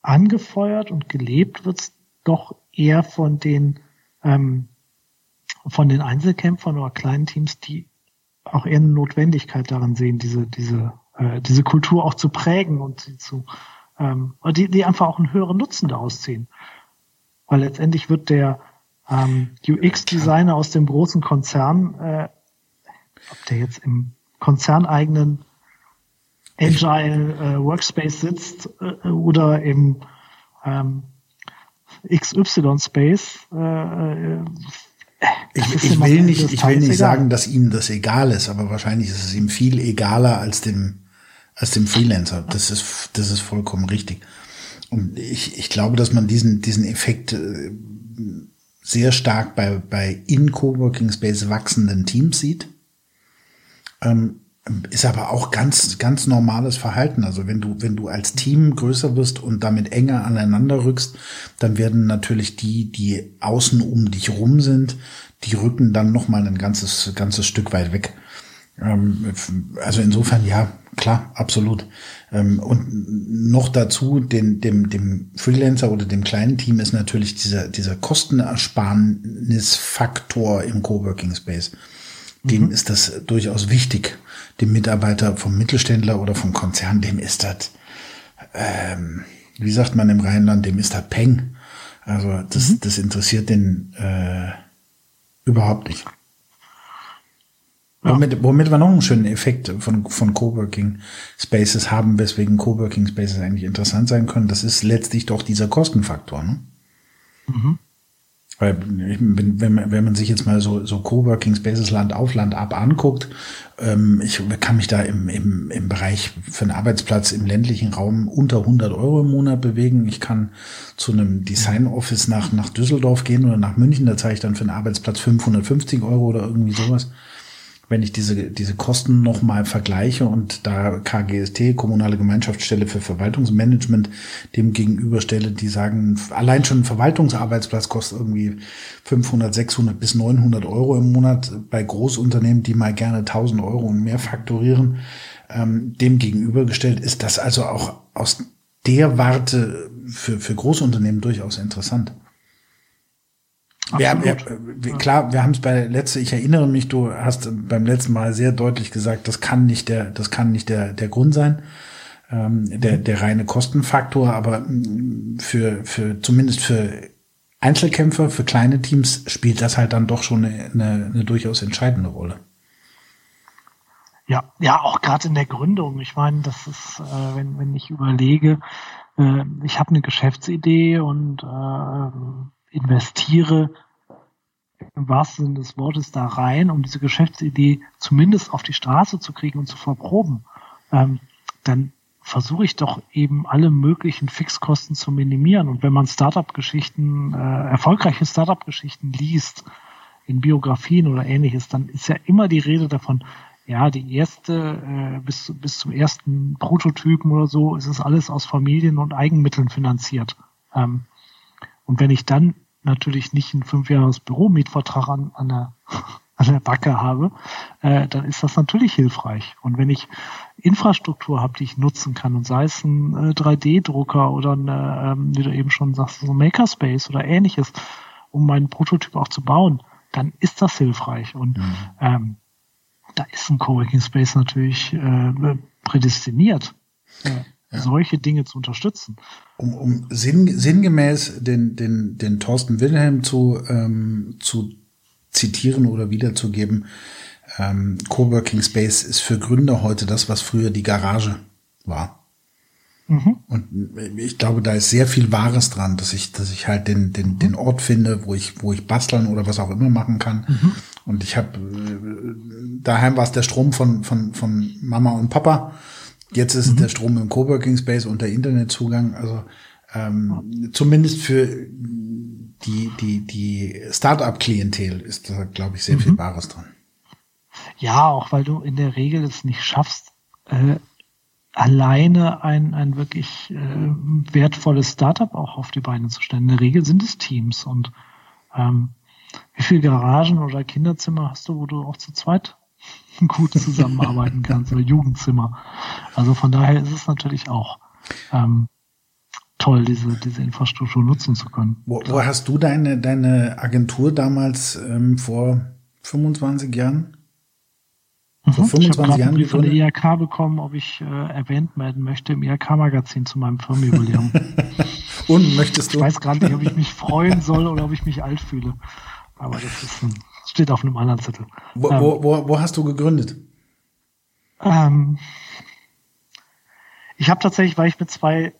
angefeuert und gelebt wird es doch eher von den ähm, von den Einzelkämpfern oder kleinen Teams, die auch eher eine Notwendigkeit daran sehen, diese diese äh, diese Kultur auch zu prägen und sie zu, ähm, die, die einfach auch einen höheren Nutzen daraus ziehen. Weil letztendlich wird der ähm, UX-Designer aus dem großen Konzern, äh, ob der jetzt im konzerneigenen Agile äh, Workspace sitzt äh, oder im ähm, XY Space, äh, äh ich, ich will nicht, ich will nicht sagen, dass ihm das egal ist, aber wahrscheinlich ist es ihm viel egaler als dem als dem Freelancer. Das ist, das ist vollkommen richtig. Und ich, ich glaube, dass man diesen, diesen Effekt äh, sehr stark bei, bei in Coworking Space wachsenden Teams sieht. Ähm, ist aber auch ganz, ganz normales Verhalten. Also wenn du, wenn du als Team größer wirst und damit enger aneinander rückst, dann werden natürlich die, die außen um dich rum sind, die rücken dann noch mal ein ganzes, ganzes Stück weit weg. Ähm, also insofern ja, klar, absolut. Ähm, und noch dazu, den, dem, dem Freelancer oder dem kleinen Team ist natürlich dieser, dieser Kostenersparnisfaktor im Coworking Space. Dem mhm. ist das durchaus wichtig. Dem Mitarbeiter vom Mittelständler oder vom Konzern, dem ist das, ähm, wie sagt man im Rheinland, dem ist das Peng. Also das, mhm. das interessiert den äh, überhaupt nicht. Ja. Womit, womit wir noch einen schönen Effekt von, von Coworking Spaces haben, weswegen Coworking Spaces eigentlich interessant sein können, das ist letztlich doch dieser Kostenfaktor. Ne? Mhm. Weil wenn, man, wenn man sich jetzt mal so, so Coworking Spaces Land auf Land ab anguckt, ähm, ich kann mich da im, im, im Bereich für einen Arbeitsplatz im ländlichen Raum unter 100 Euro im Monat bewegen. Ich kann zu einem Design Office nach, nach Düsseldorf gehen oder nach München, da zahle ich dann für einen Arbeitsplatz 550 Euro oder irgendwie sowas wenn ich diese, diese Kosten nochmal vergleiche und da KGST, Kommunale Gemeinschaftsstelle für Verwaltungsmanagement, dem gegenüberstelle, die sagen, allein schon ein Verwaltungsarbeitsplatz kostet irgendwie 500, 600 bis 900 Euro im Monat bei Großunternehmen, die mal gerne 1000 Euro und mehr faktorieren. Ähm, dem gegenübergestellt ist das also auch aus der Warte für, für Großunternehmen durchaus interessant. Wir haben, wir, klar, wir haben es bei letzte, ich erinnere mich, du hast beim letzten Mal sehr deutlich gesagt, das kann nicht der, das kann nicht der, der Grund sein, ähm, der, der reine Kostenfaktor, aber mm, für, für, zumindest für Einzelkämpfer, für kleine Teams spielt das halt dann doch schon eine, eine, eine durchaus entscheidende Rolle. Ja, ja, auch gerade in der Gründung. Ich meine, das ist, äh, wenn, wenn ich überlege, äh, ich habe eine Geschäftsidee und äh, investiere im wahrsten Sinne des Wortes da rein, um diese Geschäftsidee zumindest auf die Straße zu kriegen und zu verproben, ähm, dann versuche ich doch eben alle möglichen Fixkosten zu minimieren. Und wenn man Startup-Geschichten, äh, erfolgreiche Startup-Geschichten liest, in Biografien oder ähnliches, dann ist ja immer die Rede davon, ja, die erste, äh, bis, bis zum ersten Prototypen oder so, ist es alles aus Familien und Eigenmitteln finanziert. Ähm, und wenn ich dann natürlich nicht einen fünf Jahres Büromietvertrag an, an, der, an der Backe habe, äh, dann ist das natürlich hilfreich. Und wenn ich Infrastruktur habe, die ich nutzen kann, und sei es ein äh, 3D-Drucker oder eine, ähm, wie du eben schon sagst, so ein Makerspace oder ähnliches, um meinen Prototyp auch zu bauen, dann ist das hilfreich. Und mhm. ähm, da ist ein Coworking Space natürlich äh, prädestiniert. Ja ja. solche Dinge zu unterstützen. Um, um sinn, sinngemäß den, den, den Thorsten Wilhelm zu, ähm, zu zitieren oder wiederzugeben, ähm, Coworking Space ist für Gründer heute das, was früher die Garage war. Mhm. Und ich glaube, da ist sehr viel Wahres dran, dass ich, dass ich halt den, den, mhm. den Ort finde, wo ich, wo ich basteln oder was auch immer machen kann. Mhm. Und ich habe äh, daheim war es der Strom von, von, von Mama und Papa. Jetzt ist mhm. der Strom im Coworking Space und der Internetzugang. Also ähm, zumindest für die, die, die Startup-Klientel ist da, glaube ich, sehr mhm. viel Wahres dran. Ja, auch weil du in der Regel es nicht schaffst, äh, alleine ein, ein wirklich äh, wertvolles Startup auch auf die Beine zu stellen. In der Regel sind es Teams und ähm, wie viele Garagen oder Kinderzimmer hast du, wo du auch zu zweit gut zusammenarbeiten kannst oder Jugendzimmer. Also von daher ist es natürlich auch ähm, toll, diese, diese Infrastruktur nutzen zu können. Wo, wo hast du deine, deine Agentur damals ähm, vor 25 Jahren? Vor mhm. 25 ich Jahren von der IHK bekommen, ob ich äh, erwähnt werden möchte im IHK-Magazin zu meinem Firmenjubiläum. Und möchtest du? Ich weiß gerade nicht, ob ich mich freuen soll oder ob ich mich alt fühle. Aber das ist ein Steht auf einem anderen Zettel. Wo, ähm, wo, wo, wo hast du gegründet? Ähm, ich habe tatsächlich, weil ich mit zwei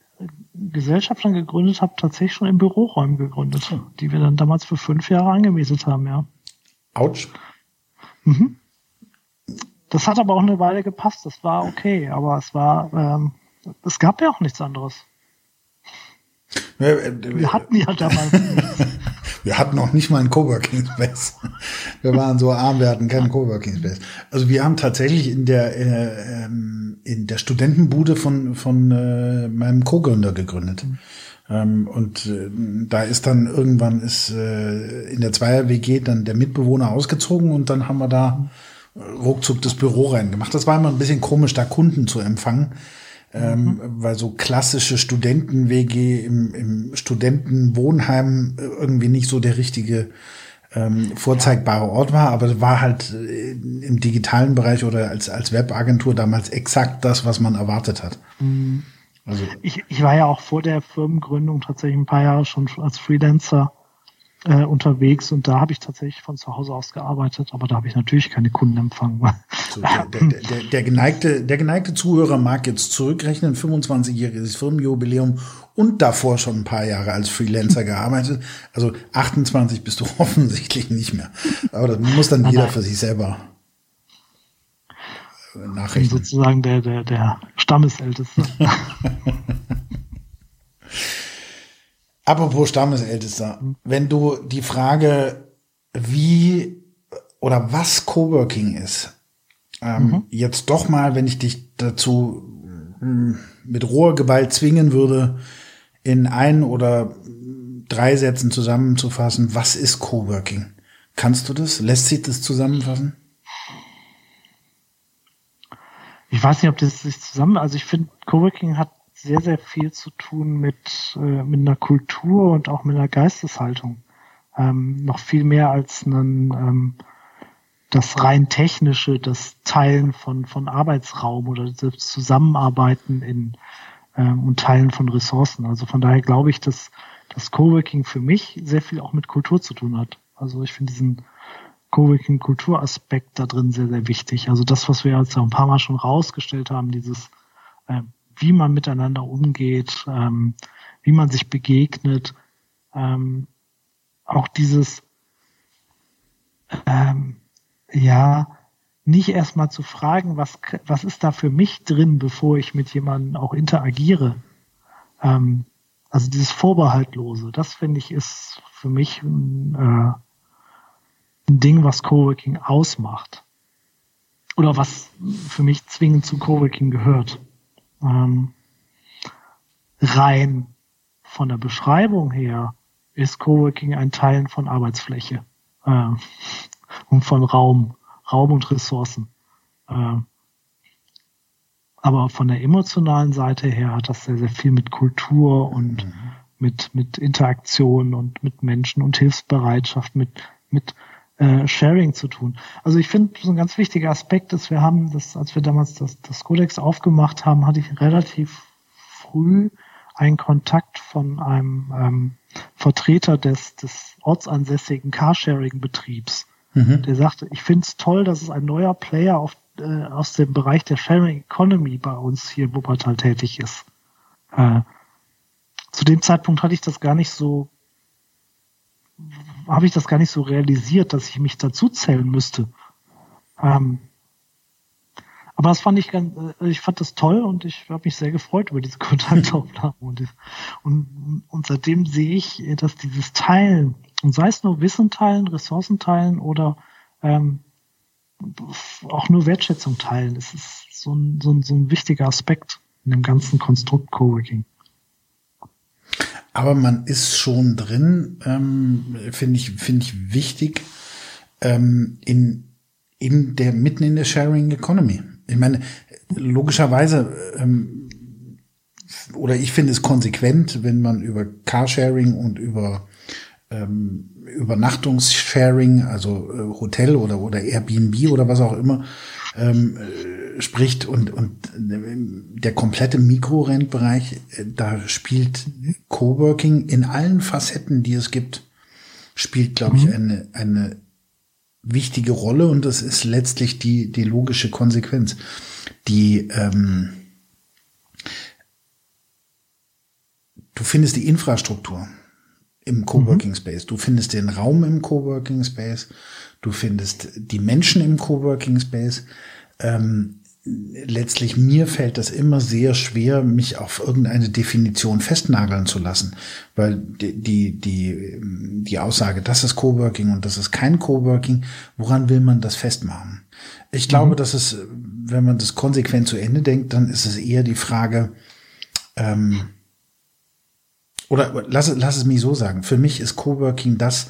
Gesellschaftern gegründet habe, tatsächlich schon in Büroräumen gegründet, die wir dann damals für fünf Jahre angemietet haben, ja. Autsch. Mhm. Das hat aber auch eine Weile gepasst, das war okay, aber es war, ähm, es gab ja auch nichts anderes. Wir hatten ja damals nichts. Wir hatten noch nicht mal einen Coworking Space. Wir waren so arm, wir hatten keinen Coworking Space. Also wir haben tatsächlich in der äh, ähm, in der Studentenbude von von äh, meinem Co-Gründer gegründet. Ähm, und äh, da ist dann irgendwann ist äh, in der Zweier WG dann der Mitbewohner ausgezogen und dann haben wir da ruckzuck das Büro reingemacht. Das war immer ein bisschen komisch, da Kunden zu empfangen. Ähm, weil so klassische Studenten-WG im, im Studentenwohnheim irgendwie nicht so der richtige ähm, vorzeigbare Ort war, aber war halt äh, im digitalen Bereich oder als, als Webagentur damals exakt das, was man erwartet hat. Mhm. Also ich, ich war ja auch vor der Firmengründung tatsächlich ein paar Jahre schon als Freelancer äh, unterwegs und da habe ich tatsächlich von zu Hause aus gearbeitet, aber da habe ich natürlich keine Kunden empfangen. So, der, der, der, der, geneigte, der geneigte Zuhörer mag jetzt zurückrechnen, 25-jähriges Firmenjubiläum und davor schon ein paar Jahre als Freelancer gearbeitet. Also 28 bist du offensichtlich nicht mehr. Aber das muss dann jeder für sich selber äh, nachrechnen. Sozusagen der, der, der Stammesälteste. Apropos Stammesältester, wenn du die Frage, wie oder was Coworking ist, ähm, mhm. jetzt doch mal, wenn ich dich dazu hm, mit roher Gewalt zwingen würde, in ein oder drei Sätzen zusammenzufassen, was ist Coworking? Kannst du das? Lässt sich das zusammenfassen? Ich weiß nicht, ob das sich zusammen, also ich finde, Coworking hat sehr, sehr viel zu tun mit, äh, mit einer Kultur und auch mit einer Geisteshaltung. Ähm, noch viel mehr als einen, ähm, das rein technische, das Teilen von, von Arbeitsraum oder das Zusammenarbeiten in ähm, und Teilen von Ressourcen. Also von daher glaube ich, dass das Coworking für mich sehr viel auch mit Kultur zu tun hat. Also ich finde diesen Coworking-Kulturaspekt da drin sehr, sehr wichtig. Also das, was wir jetzt auch ein paar Mal schon rausgestellt haben, dieses ähm, wie man miteinander umgeht, ähm, wie man sich begegnet. Ähm, auch dieses, ähm, ja, nicht erstmal zu fragen, was, was ist da für mich drin, bevor ich mit jemandem auch interagiere. Ähm, also dieses Vorbehaltlose, das finde ich ist für mich ein, äh, ein Ding, was Coworking ausmacht. Oder was für mich zwingend zu Coworking gehört. Ähm, rein von der Beschreibung her ist Coworking ein Teilen von Arbeitsfläche äh, und von Raum, Raum und Ressourcen. Äh, aber von der emotionalen Seite her hat das sehr, sehr viel mit Kultur und mhm. mit, mit Interaktion und mit Menschen und Hilfsbereitschaft, mit, mit äh, Sharing zu tun. Also ich finde, so ein ganz wichtiger Aspekt ist, wir haben das, als wir damals das, das Codex aufgemacht haben, hatte ich relativ früh einen Kontakt von einem ähm, Vertreter des, des ortsansässigen Carsharing-Betriebs. Mhm. Der sagte, ich finde es toll, dass es ein neuer Player auf, äh, aus dem Bereich der Sharing Economy bei uns hier in Wuppertal tätig ist. Äh, zu dem Zeitpunkt hatte ich das gar nicht so habe ich das gar nicht so realisiert, dass ich mich dazu zählen müsste. Ähm, aber das fand ich ganz, äh, ich fand das toll und ich habe mich sehr gefreut über diese Kontaktaufnahme. Und, und, und seitdem sehe ich, dass dieses Teilen, und sei es nur Wissen teilen, Ressourcen teilen oder ähm, auch nur Wertschätzung teilen, das ist so ein, so ein, so ein wichtiger Aspekt in dem ganzen Konstrukt Coworking. Aber man ist schon drin, ähm, finde ich, finde ich wichtig, ähm, in, in der, mitten in der Sharing Economy. Ich meine, logischerweise, ähm, oder ich finde es konsequent, wenn man über Carsharing und über ähm, Übernachtungssharing, also äh, Hotel oder, oder Airbnb oder was auch immer, ähm, äh, spricht und, und äh, der komplette Mikrorentbereich, äh, da spielt Coworking in allen Facetten, die es gibt, spielt, glaube mhm. ich, eine, eine wichtige Rolle und das ist letztlich die, die logische Konsequenz. Die ähm, du findest die Infrastruktur im Coworking mhm. Space, du findest den Raum im Coworking Space, du findest die Menschen im Coworking Space. Ähm, letztlich mir fällt das immer sehr schwer, mich auf irgendeine Definition festnageln zu lassen, weil die, die, die, die Aussage, das ist Coworking und das ist kein Coworking, woran will man das festmachen? Ich glaube, mhm. dass es, wenn man das konsequent zu Ende denkt, dann ist es eher die Frage, ähm, oder lass, lass es mich so sagen, für mich ist Coworking das,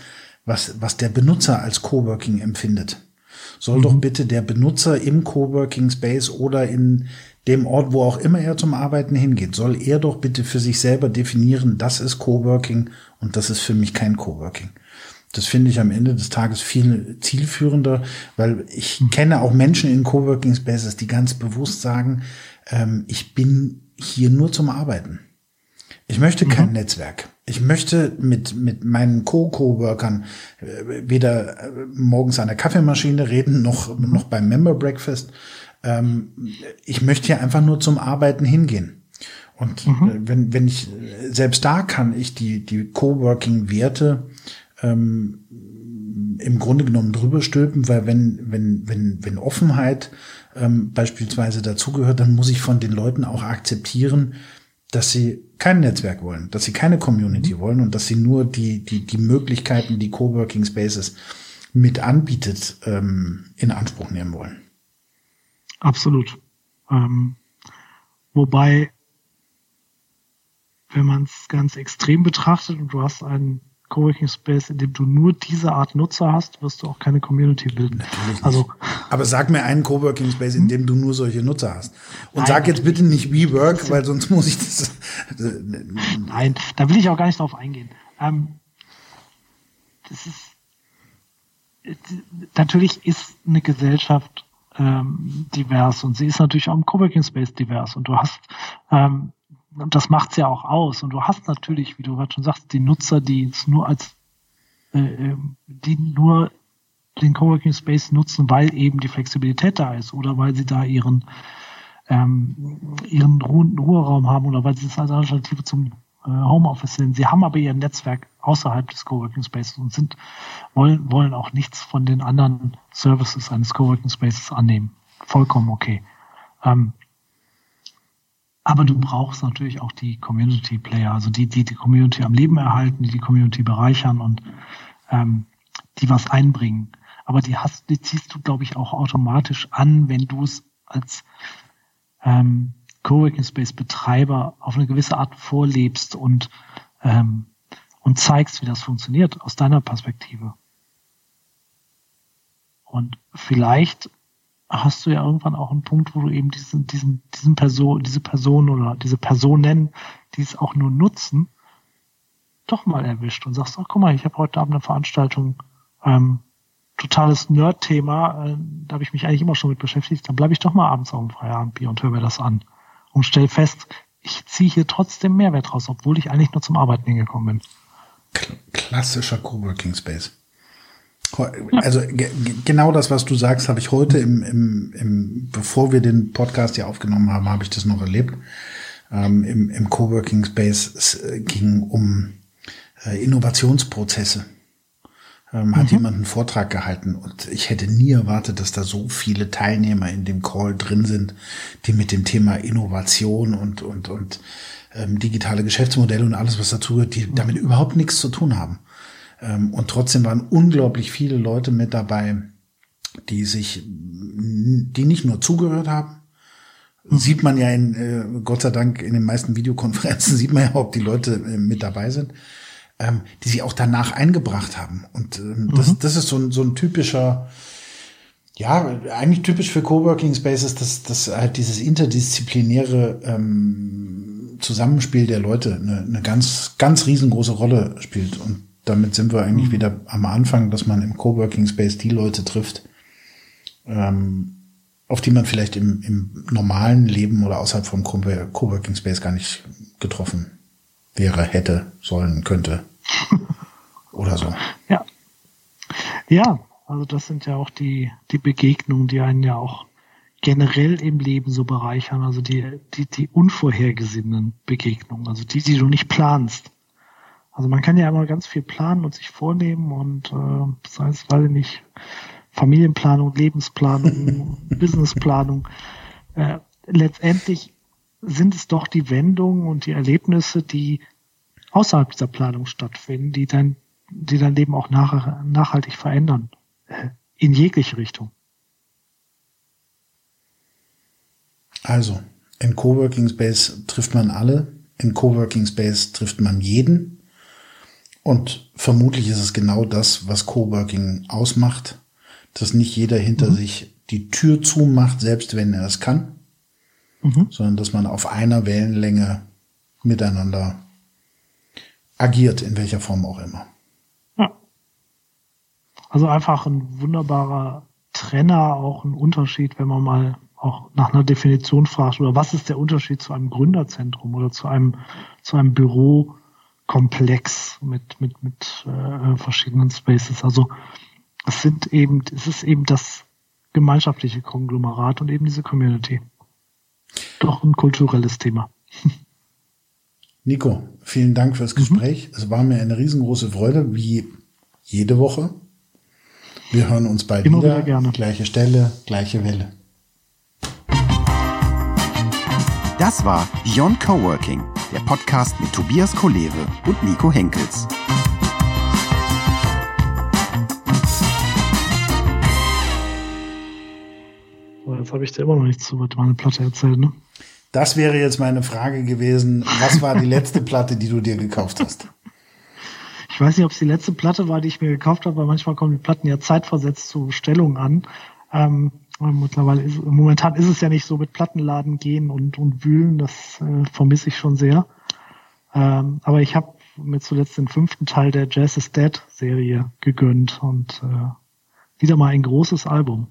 was, was der Benutzer als Coworking empfindet. soll mhm. doch bitte der Benutzer im Coworking Space oder in dem Ort, wo auch immer er zum Arbeiten hingeht, soll er doch bitte für sich selber definieren, das ist Coworking und das ist für mich kein Coworking. Das finde ich am Ende des Tages viel zielführender, weil ich mhm. kenne auch Menschen in Coworking Spaces, die ganz bewusst sagen, ähm, ich bin hier nur zum Arbeiten. Ich möchte kein mhm. Netzwerk. Ich möchte mit, mit meinen Co-Coworkern äh, weder äh, morgens an der Kaffeemaschine reden, noch, noch beim Member Breakfast. Ähm, ich möchte hier einfach nur zum Arbeiten hingehen. Und mhm. Äh, wenn, wenn ich, selbst da kann ich die, die Coworking-Werte ähm, im Grunde genommen drüber stülpen, weil wenn, wenn, wenn, wenn Offenheit ähm, beispielsweise dazugehört, dann muss ich von den Leuten auch akzeptieren, dass sie kein Netzwerk wollen, dass sie keine Community mhm. wollen und dass sie nur die, die, die Möglichkeiten, die Coworking Spaces mit anbietet, ähm, in Anspruch nehmen wollen. Absolut. Ähm, wobei, wenn man es ganz extrem betrachtet und du hast einen Coworking Space, in dem du nur diese Art Nutzer hast, wirst du auch keine Community bilden. Also, Aber sag mir einen Coworking Space, in dem du nur solche Nutzer hast. Und nein, sag jetzt bitte nicht WeWork, weil sonst muss ich das. nein, da will ich auch gar nicht drauf eingehen. Ähm, das ist, natürlich ist eine Gesellschaft ähm, divers und sie ist natürlich auch im Coworking Space divers und du hast ähm, und das macht's ja auch aus. Und du hast natürlich, wie du gerade schon sagst, die Nutzer, die es nur als, äh, ähm, die nur den Coworking Space nutzen, weil eben die Flexibilität da ist oder weil sie da ihren ähm, ihren Ruhe Ruheraum haben oder weil sie es als Alternative zum äh, Homeoffice sind. Sie haben aber ihr Netzwerk außerhalb des Coworking Spaces und sind wollen wollen auch nichts von den anderen Services eines Coworking Spaces annehmen. Vollkommen okay. Ähm, aber du brauchst natürlich auch die Community Player, also die, die die Community am Leben erhalten, die die Community bereichern und ähm, die was einbringen. Aber die hast, die ziehst du, glaube ich, auch automatisch an, wenn du es als ähm, Coworking Space Betreiber auf eine gewisse Art vorlebst und ähm, und zeigst, wie das funktioniert aus deiner Perspektive. Und vielleicht hast du ja irgendwann auch einen Punkt, wo du eben diesen, diesen, diesen Person, diese Person oder diese Personen, die es auch nur nutzen, doch mal erwischt und sagst, ach guck mal, ich habe heute Abend eine Veranstaltung, ähm, totales Nerd-Thema, äh, da habe ich mich eigentlich immer schon mit beschäftigt, dann bleibe ich doch mal abends auf dem Feierabendbier und höre mir das an und stell fest, ich ziehe hier trotzdem Mehrwert raus, obwohl ich eigentlich nur zum Arbeiten hingekommen bin. Klassischer Coworking Space. Also genau das, was du sagst, habe ich heute im, im, im, bevor wir den Podcast hier aufgenommen haben, habe ich das noch erlebt. Ähm, im, Im Coworking Space es äh, ging um äh, Innovationsprozesse. Ähm, hat mhm. jemand einen Vortrag gehalten und ich hätte nie erwartet, dass da so viele Teilnehmer in dem Call drin sind, die mit dem Thema Innovation und und und ähm, digitale Geschäftsmodelle und alles, was dazu gehört, die damit überhaupt nichts zu tun haben. Ähm, und trotzdem waren unglaublich viele Leute mit dabei, die sich, die nicht nur zugehört haben, mhm. sieht man ja in, äh, Gott sei Dank in den meisten Videokonferenzen sieht man ja, ob die Leute äh, mit dabei sind, ähm, die sich auch danach eingebracht haben. Und ähm, das, mhm. das ist so ein, so ein typischer, ja, eigentlich typisch für Coworking Spaces, dass, dass halt dieses interdisziplinäre ähm, Zusammenspiel der Leute eine, eine ganz, ganz riesengroße Rolle spielt. Und damit sind wir eigentlich mhm. wieder am Anfang, dass man im Coworking Space die Leute trifft, ähm, auf die man vielleicht im, im normalen Leben oder außerhalb vom Coworking Space gar nicht getroffen wäre, hätte, sollen, könnte. oder so. Ja. Ja, also das sind ja auch die, die Begegnungen, die einen ja auch generell im Leben so bereichern, also die, die, die unvorhergesehenen Begegnungen, also die, die du nicht planst. Also man kann ja immer ganz viel planen und sich vornehmen und äh, sei es, weil nicht, Familienplanung, Lebensplanung, Businessplanung. Äh, letztendlich sind es doch die Wendungen und die Erlebnisse, die außerhalb dieser Planung stattfinden, die dann, die dein Leben auch nach, nachhaltig verändern. Äh, in jegliche Richtung. Also, in Coworking Space trifft man alle, in Coworking Space trifft man jeden. Und vermutlich ist es genau das, was Coworking ausmacht, dass nicht jeder hinter mhm. sich die Tür zumacht, selbst wenn er es kann, mhm. sondern dass man auf einer Wellenlänge miteinander agiert, in welcher Form auch immer. Ja. Also einfach ein wunderbarer Trenner, auch ein Unterschied, wenn man mal auch nach einer Definition fragt, oder was ist der Unterschied zu einem Gründerzentrum oder zu einem, zu einem Bürokomplex mit, mit, mit äh, verschiedenen Spaces. Also es sind eben, es ist eben das gemeinschaftliche Konglomerat und eben diese Community. Doch ein kulturelles Thema. Nico, vielen Dank fürs mhm. Gespräch. Mhm. Es war mir eine riesengroße Freude, wie jede Woche. Wir hören uns bald Immer wieder. wieder gerne. Gleiche Stelle, gleiche Welle. Das war Beyond Coworking, der Podcast mit Tobias Kolewe und Nico Henkels. jetzt habe ich dir immer noch nichts zu meiner Platte erzählt, ne? Das wäre jetzt meine Frage gewesen. Was war die letzte Platte, die du dir gekauft hast? Ich weiß nicht, ob es die letzte Platte war, die ich mir gekauft habe, weil manchmal kommen die Platten ja zeitversetzt zur Bestellung an. Ähm, mittlerweile ist, momentan ist es ja nicht so mit Plattenladen gehen und, und wühlen. Das äh, vermisse ich schon sehr. Ähm, aber ich habe mir zuletzt den fünften Teil der Jazz is Dead Serie gegönnt und äh, wieder mal ein großes Album.